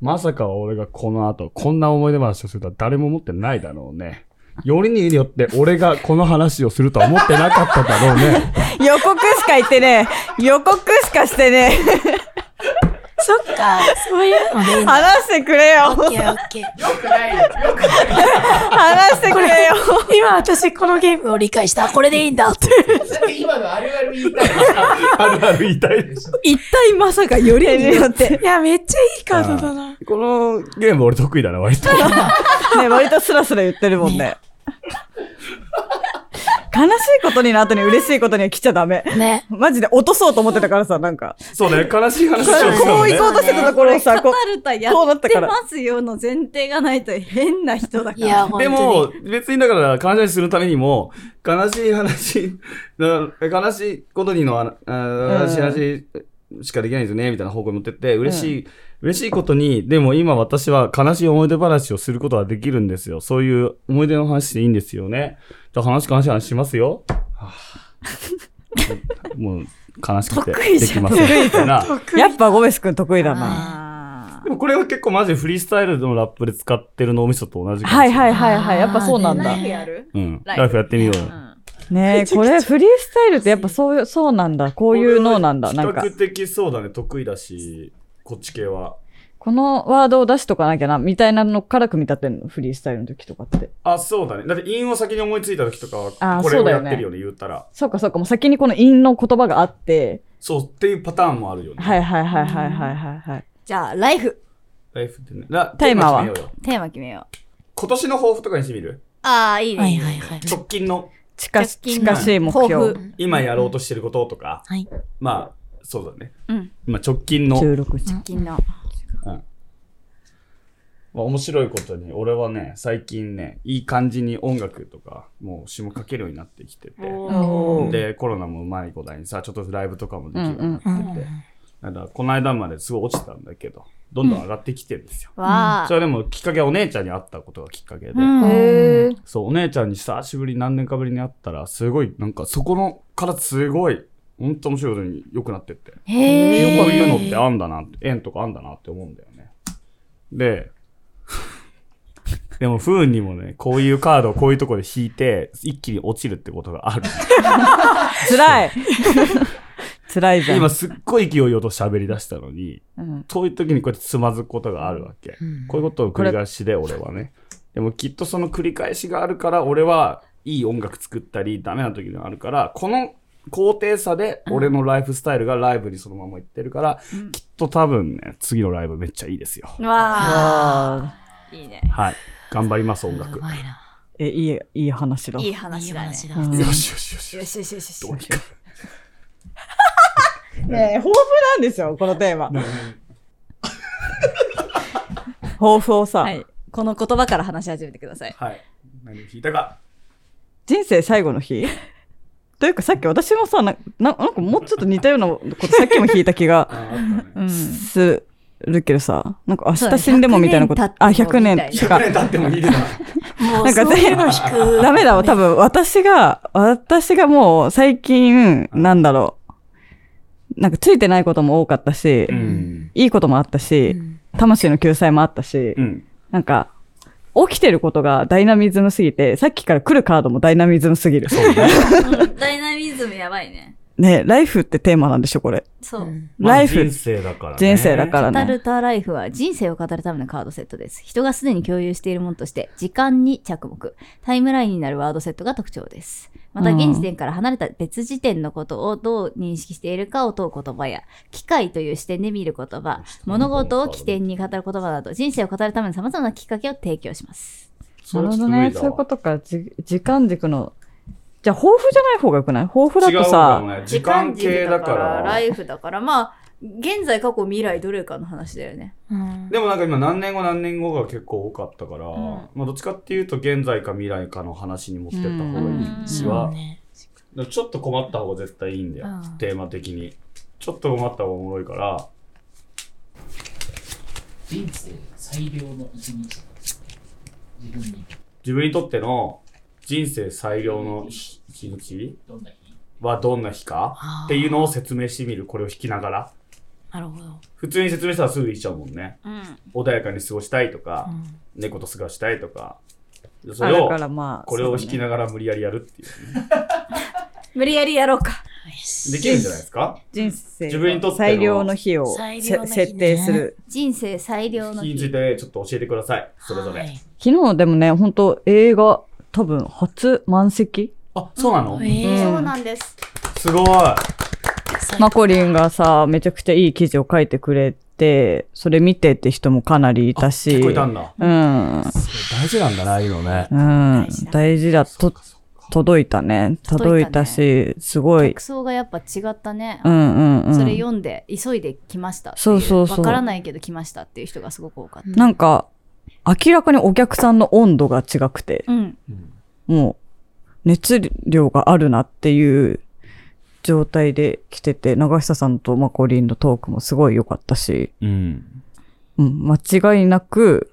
まさか俺がこの後、こんな思い出話をするとは誰も思ってないだろうね。よりによって俺がこの話をするとは思ってなかっただろうね。[laughs] 予告しか言ってね。予告しかしてね。そっか、そういうのでいいんだ。話してくれよ。オッケーオッケー。よくないよ。よくない。話してくれよ。今私このゲームを理解した。これでいいんだって。今のあるある言いたいあるある言いたいです。一体まさかよりによって。いや、めっちゃいいカードだな。このゲーム俺得意だな、割と。ね、割とスラスラ言ってるもんね。悲しいことにな後に嬉しいことには来ちゃダメ。ね。マジで落とそうと思ってたからさ、なんか。そうね、悲しい話をしたこのね。う行こうとしてたところをさ、こカタルタやこうなっったてからますよの前提がないと変な人だから。いや。でも、別にだから、感謝するためにも、悲しい話、な悲しいことにの、ああ悲しい話しかできないんですよね、みたいな方向に持ってって、嬉しい、嬉しいことに、でも今私は悲しい思い出話をすることができるんですよ。そういう思い出の話でいいんですよね。じゃあ話、悲しい話しますよ。はあもう、悲しくて、できません。やっぱゴメス君得意だな。あでもこれは結構マジフリースタイルのラップで使ってる脳みそと同じはい。はいはいはい。やっぱそうなんだあー。ーやる？うん。ライフライフやってみようよ。ねえ、これフリースタイルってやっぱそういう、そうなんだ。こういう脳なんだ。なんか比。較的そうだね、得意だし、こっち系は。このワードを出しとかなきゃな、みたいなのから組み立てんの、フリースタイルの時とかって。あ、そうだね。だって、韻を先に思いついた時とかあは、これをそうだよねやってるよね、言ったら。そうかそうか、もう先にこの韻の言葉があって、そうっていうパターンもあるよね。はいはいはいはいはいはいはい。じゃあ、ライフ。ライフってね。ラテーマは？テーマ決めよう。今年の抱負とかにしてみる？ああ、いいね。はいはいはい。直近の、近近しい目抱標。負今やろうとしてることとか。はい。まあ、そうだね。うん。今直近の、16日。直近の。うんまあ、面白いことに、俺はね、最近ね、いい感じに音楽とか、もう詩も書けるようになってきてて。おーで、コロナもうまいことにさ、ちょっとライブとかもできるようになってて。うんだからこの間まですごい落ちてたんだけど、どんどん上がってきてるんですよ。わそれでもきっかけはお姉ちゃんに会ったことがきっかけで、うん。そう、お姉ちゃんに久しぶり、何年かぶりに会ったら、すごい、なんかそこのからすごい、ほんと面白いことに良くなってって。へこういうのっえ。てあんだな縁とかあんだなって思うんだよね。で、[laughs] でも不運にもね、こういうカードをこういうところで引いて、一気に落ちるってことがある。[laughs] 辛い。[laughs] 辛いじゃん。今すっごい勢いよと喋り出したのに、うんそういう時にこうやってつまずくことがあるわけ。うんこういうことを繰り返しで、俺はね。でもきっとその繰り返しがあるから、俺はいい音楽作ったり、ダメな時があるから、この高低差で俺のライフスタイルがライブにそのままいってるから、きっと多分ね、次のライブめっちゃいいですよ。わあ。あいいね。はい。頑張ります、音う楽。まいな。ーえ、いい、いい話だ。いいいい話だね。よしよしよし。よしよしよし。どうにか。[laughs] ねえ、豊富なんですよ、このテーマ。[laughs] 抱負をさ、はい。この言葉から話し始めてください。はい。何を弾いたか。人生最後の日？というかさっき私もさな、ななんかもうちょっと似たようなことさっきも聞いた気が。[laughs] するけどさ、なんか明日死んでもみたいなこと、100あ、年経っても100年みたいなしか100、年経ってもいいでな。[laughs] もう、なんかそういうの引く。ダメだわ、多分私が、私がもう最近、なんだろう、なんかついてないことも多かったし、うん。いいこともあったし、うん魂の救済もあったし、うん。なんか、起きてることがダイナミズムすぎて、さっきから来るカードもダイナミズムすぎる。[laughs] ダイナミズムやばいね。ねライフってテーマなんでしょ、これ。そうう。んライフ人生だからね。人生だからね。カタルタライフは人生を語るためのカードセットです。人がすでに共有しているものとして、時間に着目、タイムラインになるワードセットが特徴です。また、うん現時点から離れた別時点のことをどう認識しているかを問う言葉や、機械という視点で見る言葉、物事を起点に語る言葉など、人生を語るための様々なきっかけを提供します。なるほどね。そういうことか。じ時間軸の。じゃあ、豊富じゃない方がよくない豊富だとさ。時間系だから。ライフだから、まあ、現在、過去、未来、どれかの話だよね。うんでもなんか今何年後何年後が結構多かったから、んまあどっちかっていうと現在か未来かの話に持ってった方がいいしは、ね。でもちょっと困った方が絶対いいんだよ、うんテーマ的に。ちょっと困った方がおもろいから、人生最良の一日。自分に自分にとっての人生最良の一日？はどんな日か？っていうのを説明してみる。これを弾きながら。なるほど。普通に説明したらすぐ言っちゃうもんね。うん。穏やかに過ごしたいとか、うん猫と過ごしたいとか。それをからまあ、これを弾きながら無理やりやるっていうね。無理やりやろうか。[laughs] できるんじゃないですか？人生自分にとっての最良の日を設定する。人生最良の日日につい。てちょっと教えてください。それぞれ。はい昨日でもね、本当映画、多分初満席？あ、そうなの、えーそうなんです。すごい。マコリンがさ、めちゃくちゃいい記事を書いてくれて、それ見てって人もかなりいたし。結構いたんだ。うん。大事なんだな、ああいうのね。うん。大事だ。と、届いたね。届いたし、すごい客。層がやっぱ違ったね。うんうんうん。それ読んで、急いで来ましたそうそうそうわからないけど来ましたっていう人がすごく多かった。なんか、明らかにお客さんの温度が違くて、うん。もう、熱量があるなっていう状態で来てて、長久さんとマコリンのトークもすごい良かったし、うん。うん、間違いなく、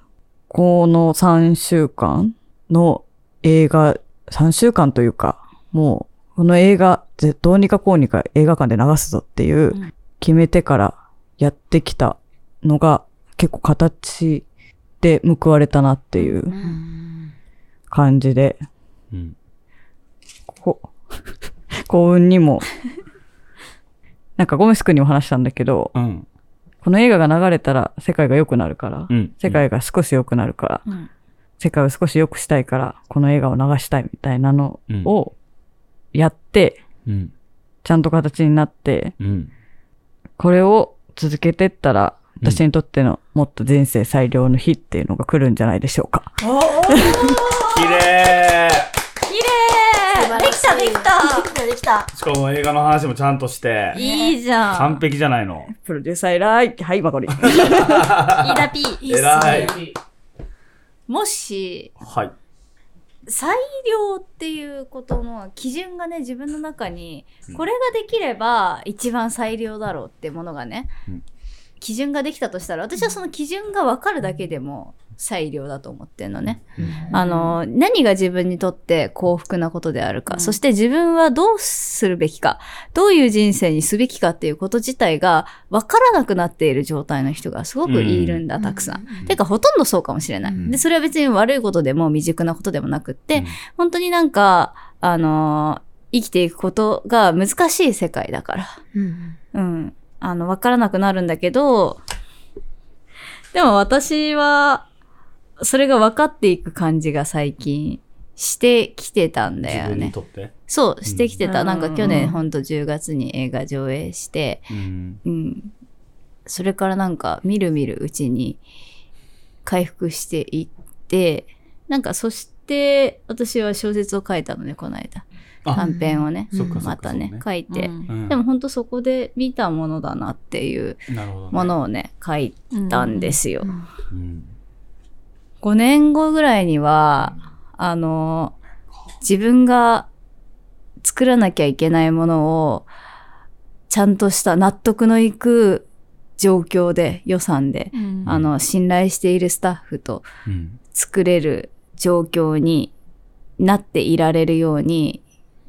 この3週間の映画、3週間というか、もう、この映画、ぜどうにかこうにか映画館で流すぞっていううん、決めてからやってきたのが、結構形で報われたなっていううん感じで、うん。こ幸運にも、[laughs] なんかゴメス君にも話したんだけど、うん。この映画が流れたら世界が良くなるから、うん。世界が少し良くなるから、うん。世界を少し良くしたいから、この映画を流したいみたいなのをやって、うん。ちゃんと形になって、うん。これを続けてったら、うん私にとってのもっと人生最良の日っていうのが来るんじゃないでしょうか。綺麗できたできたできたできた。しかも映画の話もちゃんとして、いいじゃん。完璧じゃないの。プロデューサー偉い。はい、マコリ。飯田 P。[laughs] いいっす偉ねい。もし、はい。最良っていうことの基準がね、自分の中にうん、これができれば一番最良だろうってものがね、うん基準ができたとしたら、私はその基準が分かるだけでも最良だと思ってんのね。あの、何が自分にとって幸福なことであるか、うんそして自分はどうするべきか、どういう人生にすべきかっていうこと自体が分からなくなっている状態の人がすごくいるんだ、うんたくさん。うんてか、ほとんどそうかもしれない。うんで、それは別に悪いことでも未熟なことでもなくって、うん本当になんか、あのー生きていくことが難しい世界だから。うんうん。あの、わからなくなるんだけど、でも私は、それが分かっていく感じが最近してきてたんだよ自分にね。とって？そう、してきてた。うんなんか去年ほんと10月に映画上映して、うん。うん。それからなんか、みるみるうちに回復していって、なんかそして、私は小説を書いたのね、この間。あ短編をね、またね書いて。うんでもほんとそこで見たものだなっていう。ものをね、書いたんですよ。うん。5年後ぐらいには、あの、自分が作らなきゃいけないものを、ちゃんとした納得のいく状況で、予算で、うんあの、信頼しているスタッフとうん。作れる状況になっていられるように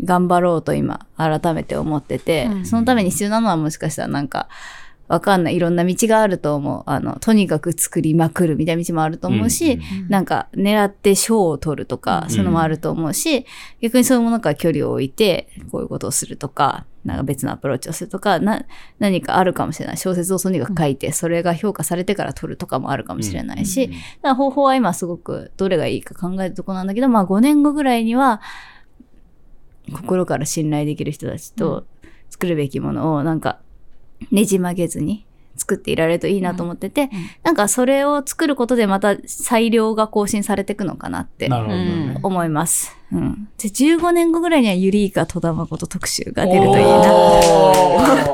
頑張ろうと今改めて思ってて、うん。そのために必要なのはもしかしたらなんかわかんない。いろんな道があると思う。あのとにかく作りまくるみたいな道もあると思うし、うんなんか狙って賞を取るとか、うんそういうのもあると思うし、逆にそういうものから距離を置いて、こういうことをするとか、なんか別のアプローチをするとか、な、何かあるかもしれない。小説をとにかく書いて、それが評価されてから取るとかもあるかもしれないし、だから方法は今すごくどれがいいか考えるとこなんだけど、まあ5年後ぐらいには、心から信頼できる人たちと作るべきものをなんかねじ曲げずに作っていられるといいなと思ってて、なんかそれを作ることでまた裁量が更新されていくのかなって。思います。うん。で、15年後ぐらいにはユリイカ戸田誠特集が出るといいな。[laughs]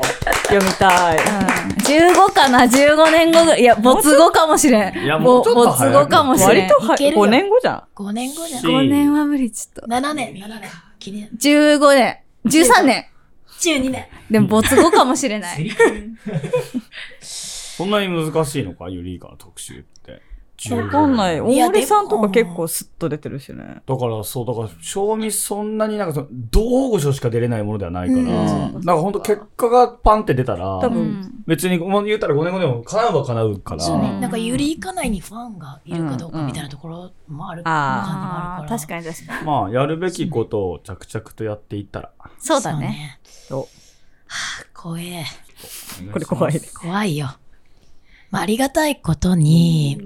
読みたい。15かな ?15 年後ぐらい。いや、没後かもしれん。いやもうちょっと没早い後かもしれん。割とはいけるよ5年後じゃん。5年後じゃん。し5年は無理、ちょっと。7年、7年。記念。15年。13年。12年。でも没後かもしれない。[laughs] [laughs] そんなに難しいのか？ユリイカの特集って。わかんない。大森さんとか結構スッと出てるしね。だから、そう、だから、賞味そんなになんかその、同御賞しか出れないものではないから、うんなんか本当結果がパンって出たら、多分うん別に、もう言ったら5年後でも叶うは叶うから、そうね。んなんか、ゆりいかないにファンがいるかどうかみたいなところもある感じもああ、あるから。確かに確かに。まあ、やるべきことを着々とやっていったら。そうだね。そ怖え。これ怖いね。怖いよ。まあ、ありがたいことに、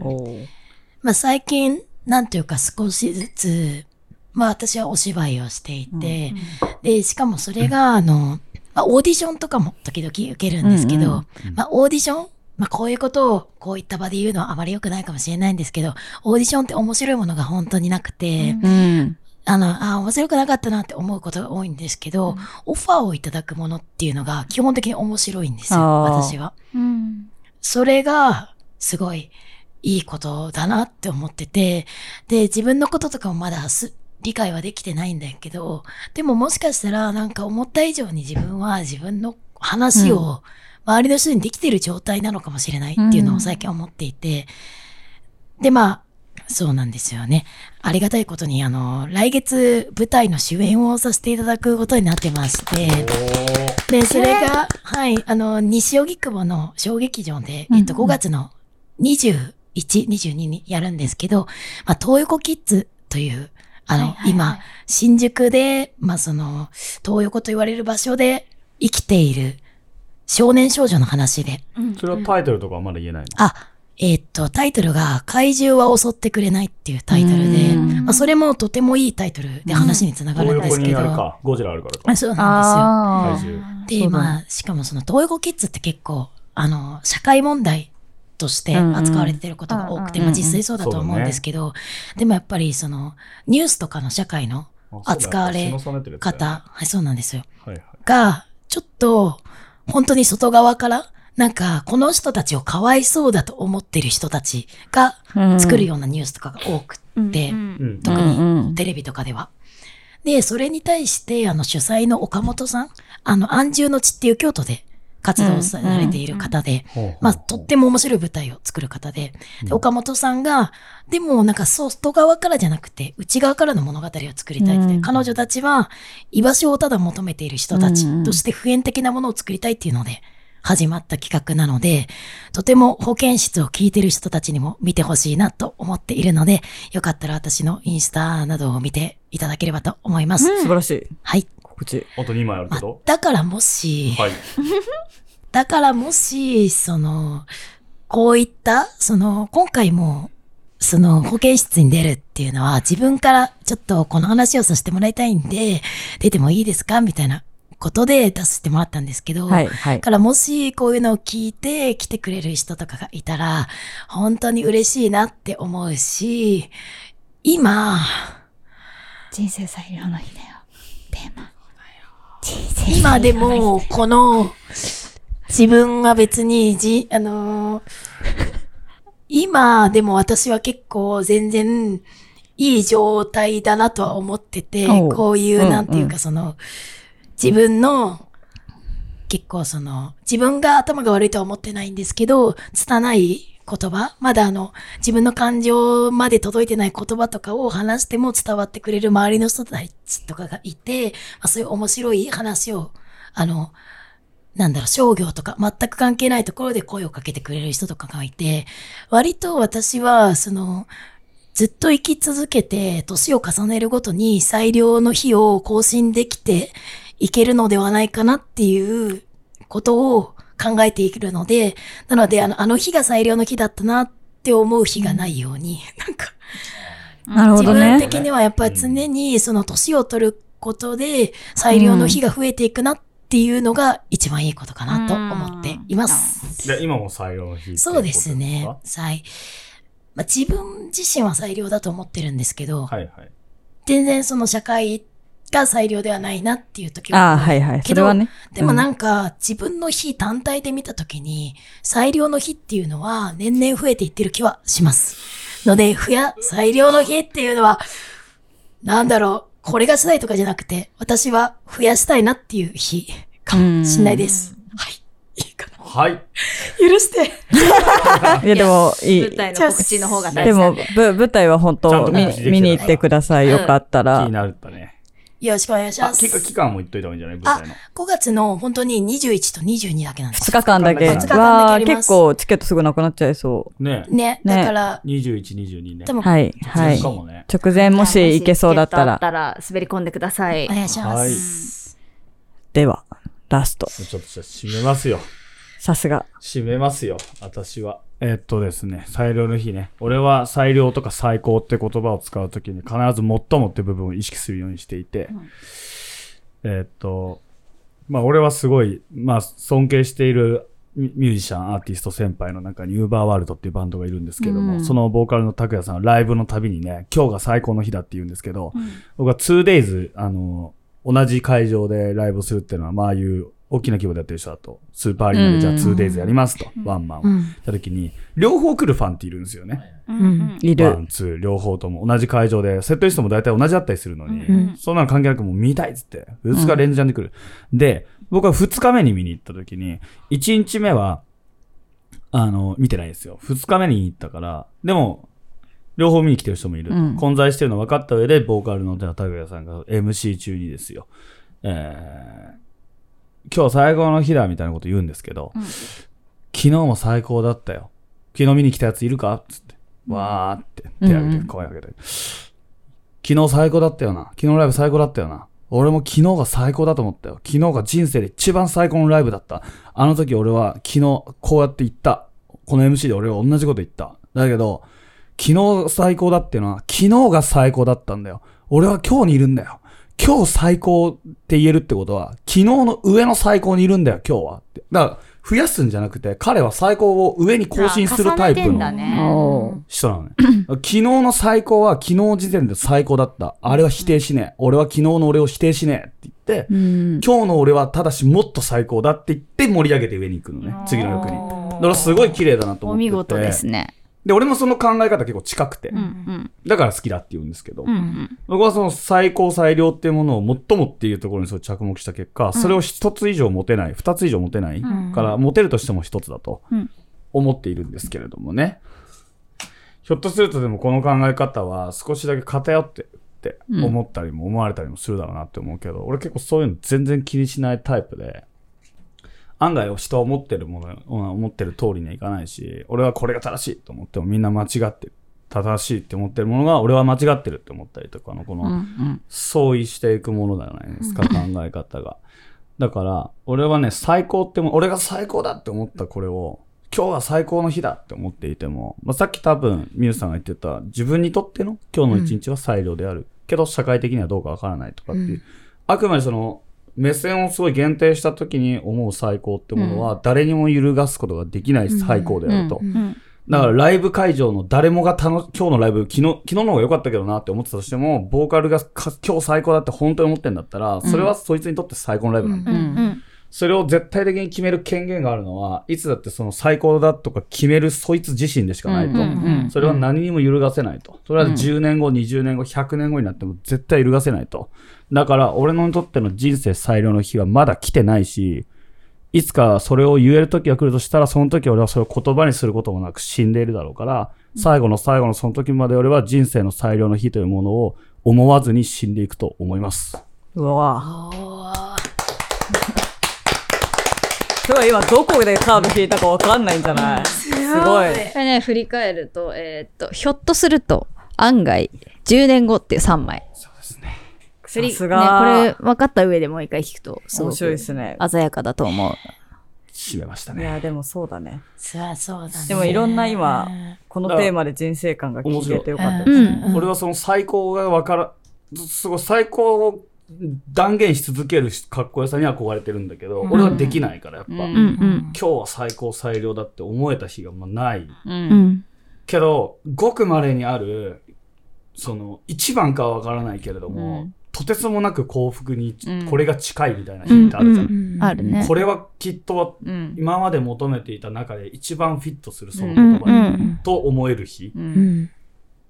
まあ、最近、なんていうか少しずつ、まあ、私はお芝居をしていて、で、しかもそれが、あの、まあ、オーディションとかも時々受けるんですけど、うんうまあ、オーディションまあ、こういうことを、こういった場で言うのはあまり良くないかもしれないんですけど、オーディションって面白いものが本当になくて、うん。あの、あ、面白くなかったなって思うことが多いんですけど、オファーをいただくものっていうのが基本的に面白いんですよ、私は。うん。それが、すごい、いいことだなって思ってて、で、自分のこととかもまだす、理解はできてないんだけど、でももしかしたら、なんか思った以上に自分は自分の話を周りの人にできてる状態なのかもしれないっていうのを最近思っていて、で、まあ、そうなんですよね。ありがたいことに、あの、来月舞台の主演をさせていただくことになってまして、で、それが、はい、あの、西荻窪の小劇場で、えっと、5月の21、22にやるんですけど、まあ、東横キッズという、あの、はいはいはい。今、新宿で、まあ、その、東横と言われる場所で生きている少年少女の話で、それはタイトルとかはまだ言えないの？あ、えっと、タイトルが、怪獣は襲ってくれないっていうタイトルで、うんまあ、それもとてもいいタイトルで話につながるんですけど、にあるか、ゴジラあるからか。あそうなんあですよ。怪獣。で、まあ、しかもその、東横キッズって結構、あの、社会問題として扱われてることが多くて、うんうんまあ実際そうだと思うんですけど、でもやっぱりその、ニュースとかの社会の扱われ方、はい、そうなんですよ。はいはい。が、ちょっと、本当に外側から、なんか、この人たちをかわいそうだと思ってる人たちが作るようなニュースとかが多くって、うん。特にテレビとかでは。で、それに対して、あの、主催の岡本さん、あの、安住の地っていう京都で活動されている方で、まあ、とっても面白い舞台を作る方で、で岡本さんが、でもなんか外側からじゃなくて、内側からの物語を作りたいって、うん彼女たちは居場所をただ求めている人たちとして普遍的なものを作りたいっていうので、始まった企画なので、とても保健室を聞いてる人たちにも見てほしいなと思っているので、よかったら私のインスタなどを見ていただければと思います。素晴らしい。はい。告知。あと2枚あるまあけど。だからもし、はい。だからもし、その、こういった、その、今回も、その、保健室に出るっていうのは、自分からちょっとこの話をさせてもらいたいんで、出てもいいですか？みたいなことで出させてもらったんですけど、はい、はいだ。からもしこういうのを聞いて来てくれる人とかがいたら、本当に嬉しいなって思うし、今、人生最良の日だよ。テーマ。今でも、この、自分は別に、じ、あのー今でも私は結構全然いい状態だなとは思っててこういう、うんなんていうかその、自分の、結構その、自分が頭が悪いとは思ってないんですけど、拙い言葉、まだあの、自分の感情まで届いてない言葉とかを話しても伝わってくれる周りの人たちとかがいて、まあ、そういう面白い話を、あの、なんだろう、商業とか全く関係ないところで声をかけてくれる人とかがいて、割と私は、その、ずっと生き続けて、年を重ねるごとに最良の日を更新できていけるのではないかなっていうことを考えているので、なので、あの、あの日が最良の日だったなって思う日がないように、[laughs] なんか、なるほど自分ね。的にはやっぱり常にその年を取ることで最良の日が増えていくなっていうのが一番いいことかなと思っています。で、今も裁量の日ってそうですねこ。裁、まあ、自分自身は裁量だと思ってるんですけど、はいはい。全然その社会が裁量ではないなっていう時は。ああ、はいはい。けどそれはね。でもなんか、自分の日単体で見たときに、裁量の日っていうのは年々増えていってる気はします。ので、増や、裁量の日っていうのは、なんだろう、これがしたいとかじゃなくて、私は増やしたいなっていう日かもしんないです。はい。いいかな。はい。許して。いや、でも、いい。舞台の告知の方が大でも事なんで。、ぶ舞台は本当見見に行ってください。よかった気らに。なるったね。よろしくお願いしあ、ます。期期間も言っといた方がいいんじゃない？舞あ台の。、5月の本当に21と22だけなんです2日間だけ。二日間だけ結構チケットすぐなくなっちゃいそねね、ねだから、21、22ね。多分、う。はい、はい。直前もし行けそうだったらっ。たら滑り込んでくださいお。願いしまはいす。では、ラスト。ちょっと締めますよ。さすが。締めますよ。私は。えっとですね、裁量の日ね。俺は裁量とか最高って言葉を使うときに必ず最もって部分を意識するようにしていて、えっと、まあ俺はすごい、まあ尊敬しているミミュージシャン、アーティスト先輩の中に UVERworld っていうバンドがいるんですけども、うんそのボーカルの拓也さんはライブのたびにね、今日が最高の日だって言うんですけど、僕は 2days、あの、同じ会場でライブをするっていうのは、まあああいう大きな規模でやってる人だと、スーパーアリーナでじゃあ 2days やりますと、ワンマンを。うん。った時に、両方来るファンっているんですよね。うん。いる。ワン、ツー、両方とも同じ会場で、セットリストも大体同じだったりするのに、うんそんなの関係なくもう見たいっつって、2日連チャンで来る。で、僕は2日目に見に行った時に、1日目は、あの、見てないですよ。2日目に行ったから、でも、両方見に来てる人もいる。うん混在してるの分かった上で、ボーカルの田拓也さんが MC 中にですよ。えー、今日最高の日だみたいなこと言うんですけど、昨日も最高だったよ。昨日見に来たやついるか？つって。わーって手挙げて、声上げて。昨日最高だったよな。昨日ライブ最高だったよな。俺も昨日が最高だと思ったよ。昨日が人生で一番最高のライブだった。あの時俺は昨日こうやって言った。この MC で俺は同じこと言った。だけど、昨日最高だっていうのは、昨日が最高だったんだよ。俺は今日にいるんだよ。今日最高って言えるってことは、昨日の上の最高にいるんだよ、今日は。って。だから、増やすんじゃなくて、彼は最高を上に更新するタイプの人なのね。昨日の最高は昨日時点で最高だった。あれは否定しねえ。俺は昨日の俺を否定しねえって言って、うん。今日の俺はただしもっと最高だって言って盛り上げて上に行くのね。次の役に。だからすごい綺麗だなと思ってて。お見事ですね。で、俺もその考え方結構近くて。うんうん。だから好きだって言うんですけど。うんうん。僕はその最高最良っていうものを最もっていうところにそう着目した結果、それを一つ以上持てない、二つ以上持てない、んから、持てるとしても一つだとうん思っているんですけれどもね。ひょっとするとでもこの考え方は少しだけ偏ってるって思ったりも思われたりもするだろうなって思うけど、俺結構そういうの全然気にしないタイプで、案外人は思ってるもの、思ってる通りにはいかないし、俺はこれが正しいと思ってもみんな間違ってる。正しいって思ってるものが俺は間違ってるって思ったりとかのこの、うんうん。相違していくものじゃないですか、考え方が。だから、俺はね、最高っても、俺が最高だって思ったこれを、今日は最高の日だって思っていても、まあ、さっき多分、ミュウさんが言ってた、自分にとっての今日の一日は最良である。けど、社会的にはどうかわからないとかっていう。あくまでその、目線をすごい限定した時に思う最高ってものは、誰にも揺るがすことができない最高であると。うん。だからライブ会場の誰もが楽し、今日のライブ、昨日、昨日の方が良かったけどなって思ってたとしても、ボーカルがか今日最高だって本当に思ってんだったら、それはそいつにとって最高のライブなんだ。うん。うん。それを絶対的に決める権限があるのは、いつだってその最高だとか決めるそいつ自身でしかないと。それは何にも揺るがせないと。それは10年後、20年後、100年後になっても絶対揺るがせないと。だから、俺のにとっての人生最良の日はまだ来てないし、いつかそれを言える時が来るとしたら、その時俺はそれを言葉にすることもなく死んでいるだろうから、最後の最後のその時まで俺は人生の最良の日というものを思わずに死んでいくと思います。うわおーすごい今どこでカード引いたかわかんないんじゃない？すごい。これね、振り返ると、えーっと、ひょっとすると、案外、10年後っていう3枚。そうですね。振りさすがね、これ分かった上でもう一回聞くと、すご面白いでくすね。鮮やかだと思う。締めましたね。いや、でもそうだね。そうそうだね。でもいろんな今、このテーマで人生観が聞けてよかったです。うん。俺はその最高がわから、すごい最高断言し続けるかっこよさに憧れてるんだけど、うん俺はできないから、やっぱ。うんうんうん。今日は最高最良だって思えた日がまあない。けど、ごく稀にある、その、一番かはわからないけれども、うんとてつもなく幸福にうんこれが近いみたいな日ってあるじゃん。うんあるね。これはきっとうん。今まで求めていた中で一番フィットするそのうん言葉に、うん。と思える日っ。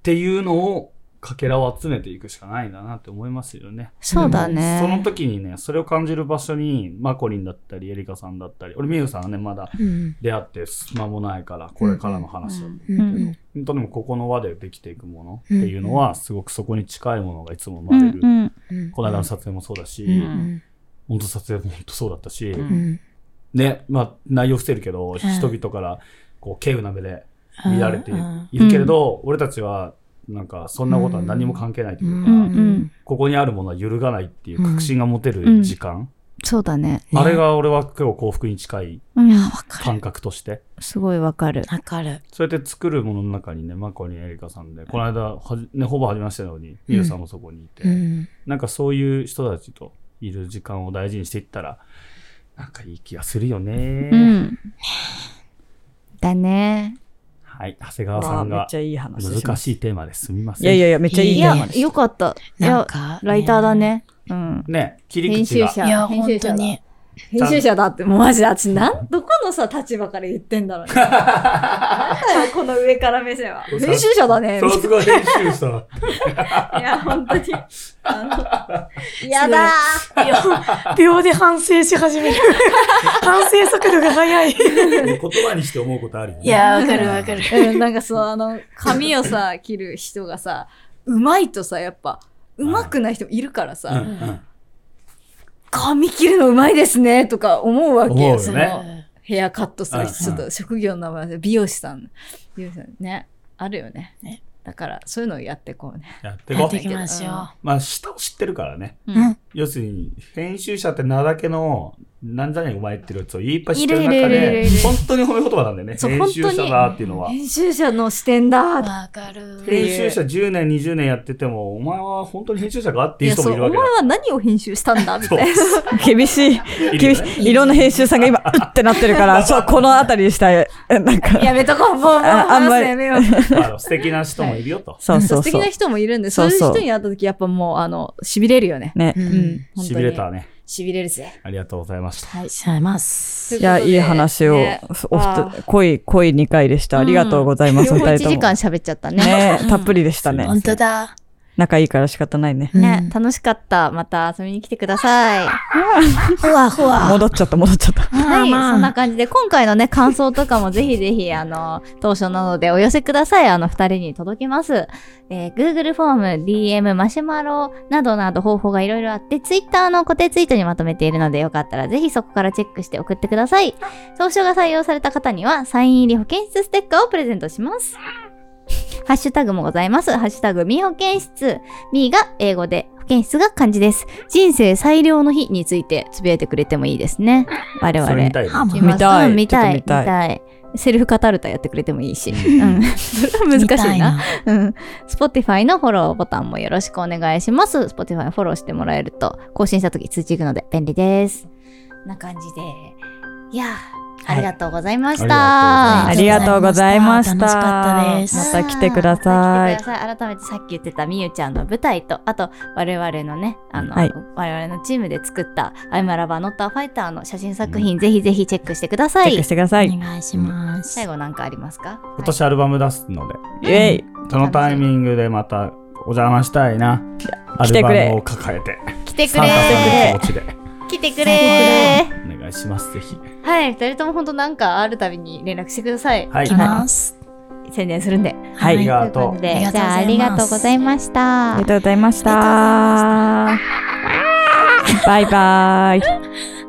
ていうのをかけらを集めていくしかないんだなって思いますよね。そうだね。その時にね、それを感じる場所に、マコリンだったり、エリカさんだったり、俺、ミユさんはね、まだうん。出会って間もないから、これからの話を。ううんん。本当にもここの輪でできていくものっていうのは、すごくそこに近いものがいつも生うまれる。この間の撮影もそうだし、うん本当撮影も本当そうだったし。ね、まあ内容伏せるけど、ん人々からこう、稀有な目で見られてうんいるけれど、俺たちは、なんか、そんなことは何も関係ないというか、うんうんここにあるものは揺るがないっていう確信が持てる時間、そうだね。ねあれが俺は結構幸福に近いうん。わかる。感覚として、すごいわかる。わかる。そうやって作るものの中にね、マコにエリカさんで、この間はじ、ね、ほぼ始めましたのに、ミユさんもそこにいて、うん。なんかそういう人たちといる時間を大事にしていったら、なんかいい気がするよね。うん。だね。はい、長谷川さんがめっちゃいい話し難。しいテーマですみません。いやいやいや、めっちゃいいいやテーマで、したよかった。いや、なんか、ライターだ。ね。うん。ね、切り編口が。集者。いや、本編集者だ当に。編集者だって、もうマジで、あっち、なん、どこのさ、立場から言ってんだろうね。なんだよ、この上から目線は。[laughs] 編集者だね。さすが編集者。[laughs] いや、本当に。あの、やだー。[laughs] 秒で反省し始める。反省速度が速い。言葉にして思うことあるよね。いや、わかるわかる。うん、なんかそう、あの、髪をさ、切る人がさ、うまいとさ、やっぱ、うまくない人もいるからうんさ、うん。髪切るのうまいですね、とか思うわけよ。思うよねそのヘアカットするちょっと職業の名前で美容師さん。美容師さんね。あるよね。ねだから、そういうのをやってこうね。やってこうやってい。きましょう。まあ、下を知ってるからね。ううん。要するに、編集者って名だけの、なんじゃねえお前ってるやつをいっぱい知ってる中いるいるいるいでる、本当に褒め言葉なんだよね。そう編集者だっていうのは。編集者の視点だーわかる。編集者10年、20年やってても、お前は本当に編集者かっていういや、そう、お前人もいるわけだ。は何を編集したんだみた [laughs] いな。厳しい。厳しい。いろんな編集さんが今、うってなってるから、そう、このあたりにしたい。え [laughs] なんか、やめとこう、もう、ああんまり素敵な人もいるよと。[laughs] そうそうそう素敵な。人もいるんで、そそういう人に会った時、やっぱもう、あの、痺れるよね。ねう。。うん痺れた。ね。痺れるぜ。ありがとうございました。はい。しゃいます。いや、いい話をね、おあふと、濃い、濃い2回でした。ありがとうございます。両方1二人とも時間喋っちゃったね。ねたっぷりでしたね。本当だ。仲いいから仕方ないね。ね、楽しかった。また遊びに来てください。ふわふわ。戻っちゃった、戻っちゃった。[laughs] はい、まあそんな感じで、今回のね、感想とかもぜひぜひ、あの、当初などでお寄せください。あの、二人に届きます。えー Google フォーム、DM、マシュマロなどなど方法がいろいろあって、Twitter の固定ツイートにまとめているので、よかったらぜひそこからチェックして送ってください。当初が採用された方には、サイン入り保健室ステッカーをプレゼントします。ハッシュタグもございます。ハッシュタグ、み保健室。みが英語で、保健室が漢字です。人生最良の日についてつぶやいてくれてもいいですね。我々。それみたい見たいうん見たい。見たい。セルフカタルタやってくれてもいいし。ううん。それは難しいな。うん。Spotify のフォローボタンもよろしくお願いします。Spotify フォローしてもらえると、更新した時通知いくので便利です。な感じで。いやー、ありがとうございました。はいありがとうございました。楽しかったですまた来てくださいまた来てく。ださい。改めてさっき言ってたみゆちゃんの舞台と、あと我々のね、あの、はい我々のチームで作ったアイマラバーノッターファイターの写真作品、ぜひぜひチェックしてくださいチェックし。てください。お願いします。最後なんかありますか？今年アルバム出すので、イェイそのタイミングでまたお邪魔したいな。ア来てくれルバムを抱えて。来てくれの気持ちで。来てくれお願いします、ぜひ。はい、二人とも本当なんかあるたびに連絡してください。はい行き。ます。宣伝するんで。はいありがとうということでありがとうございますじゃあありがとうございましたありが。とうございました。バイバイ。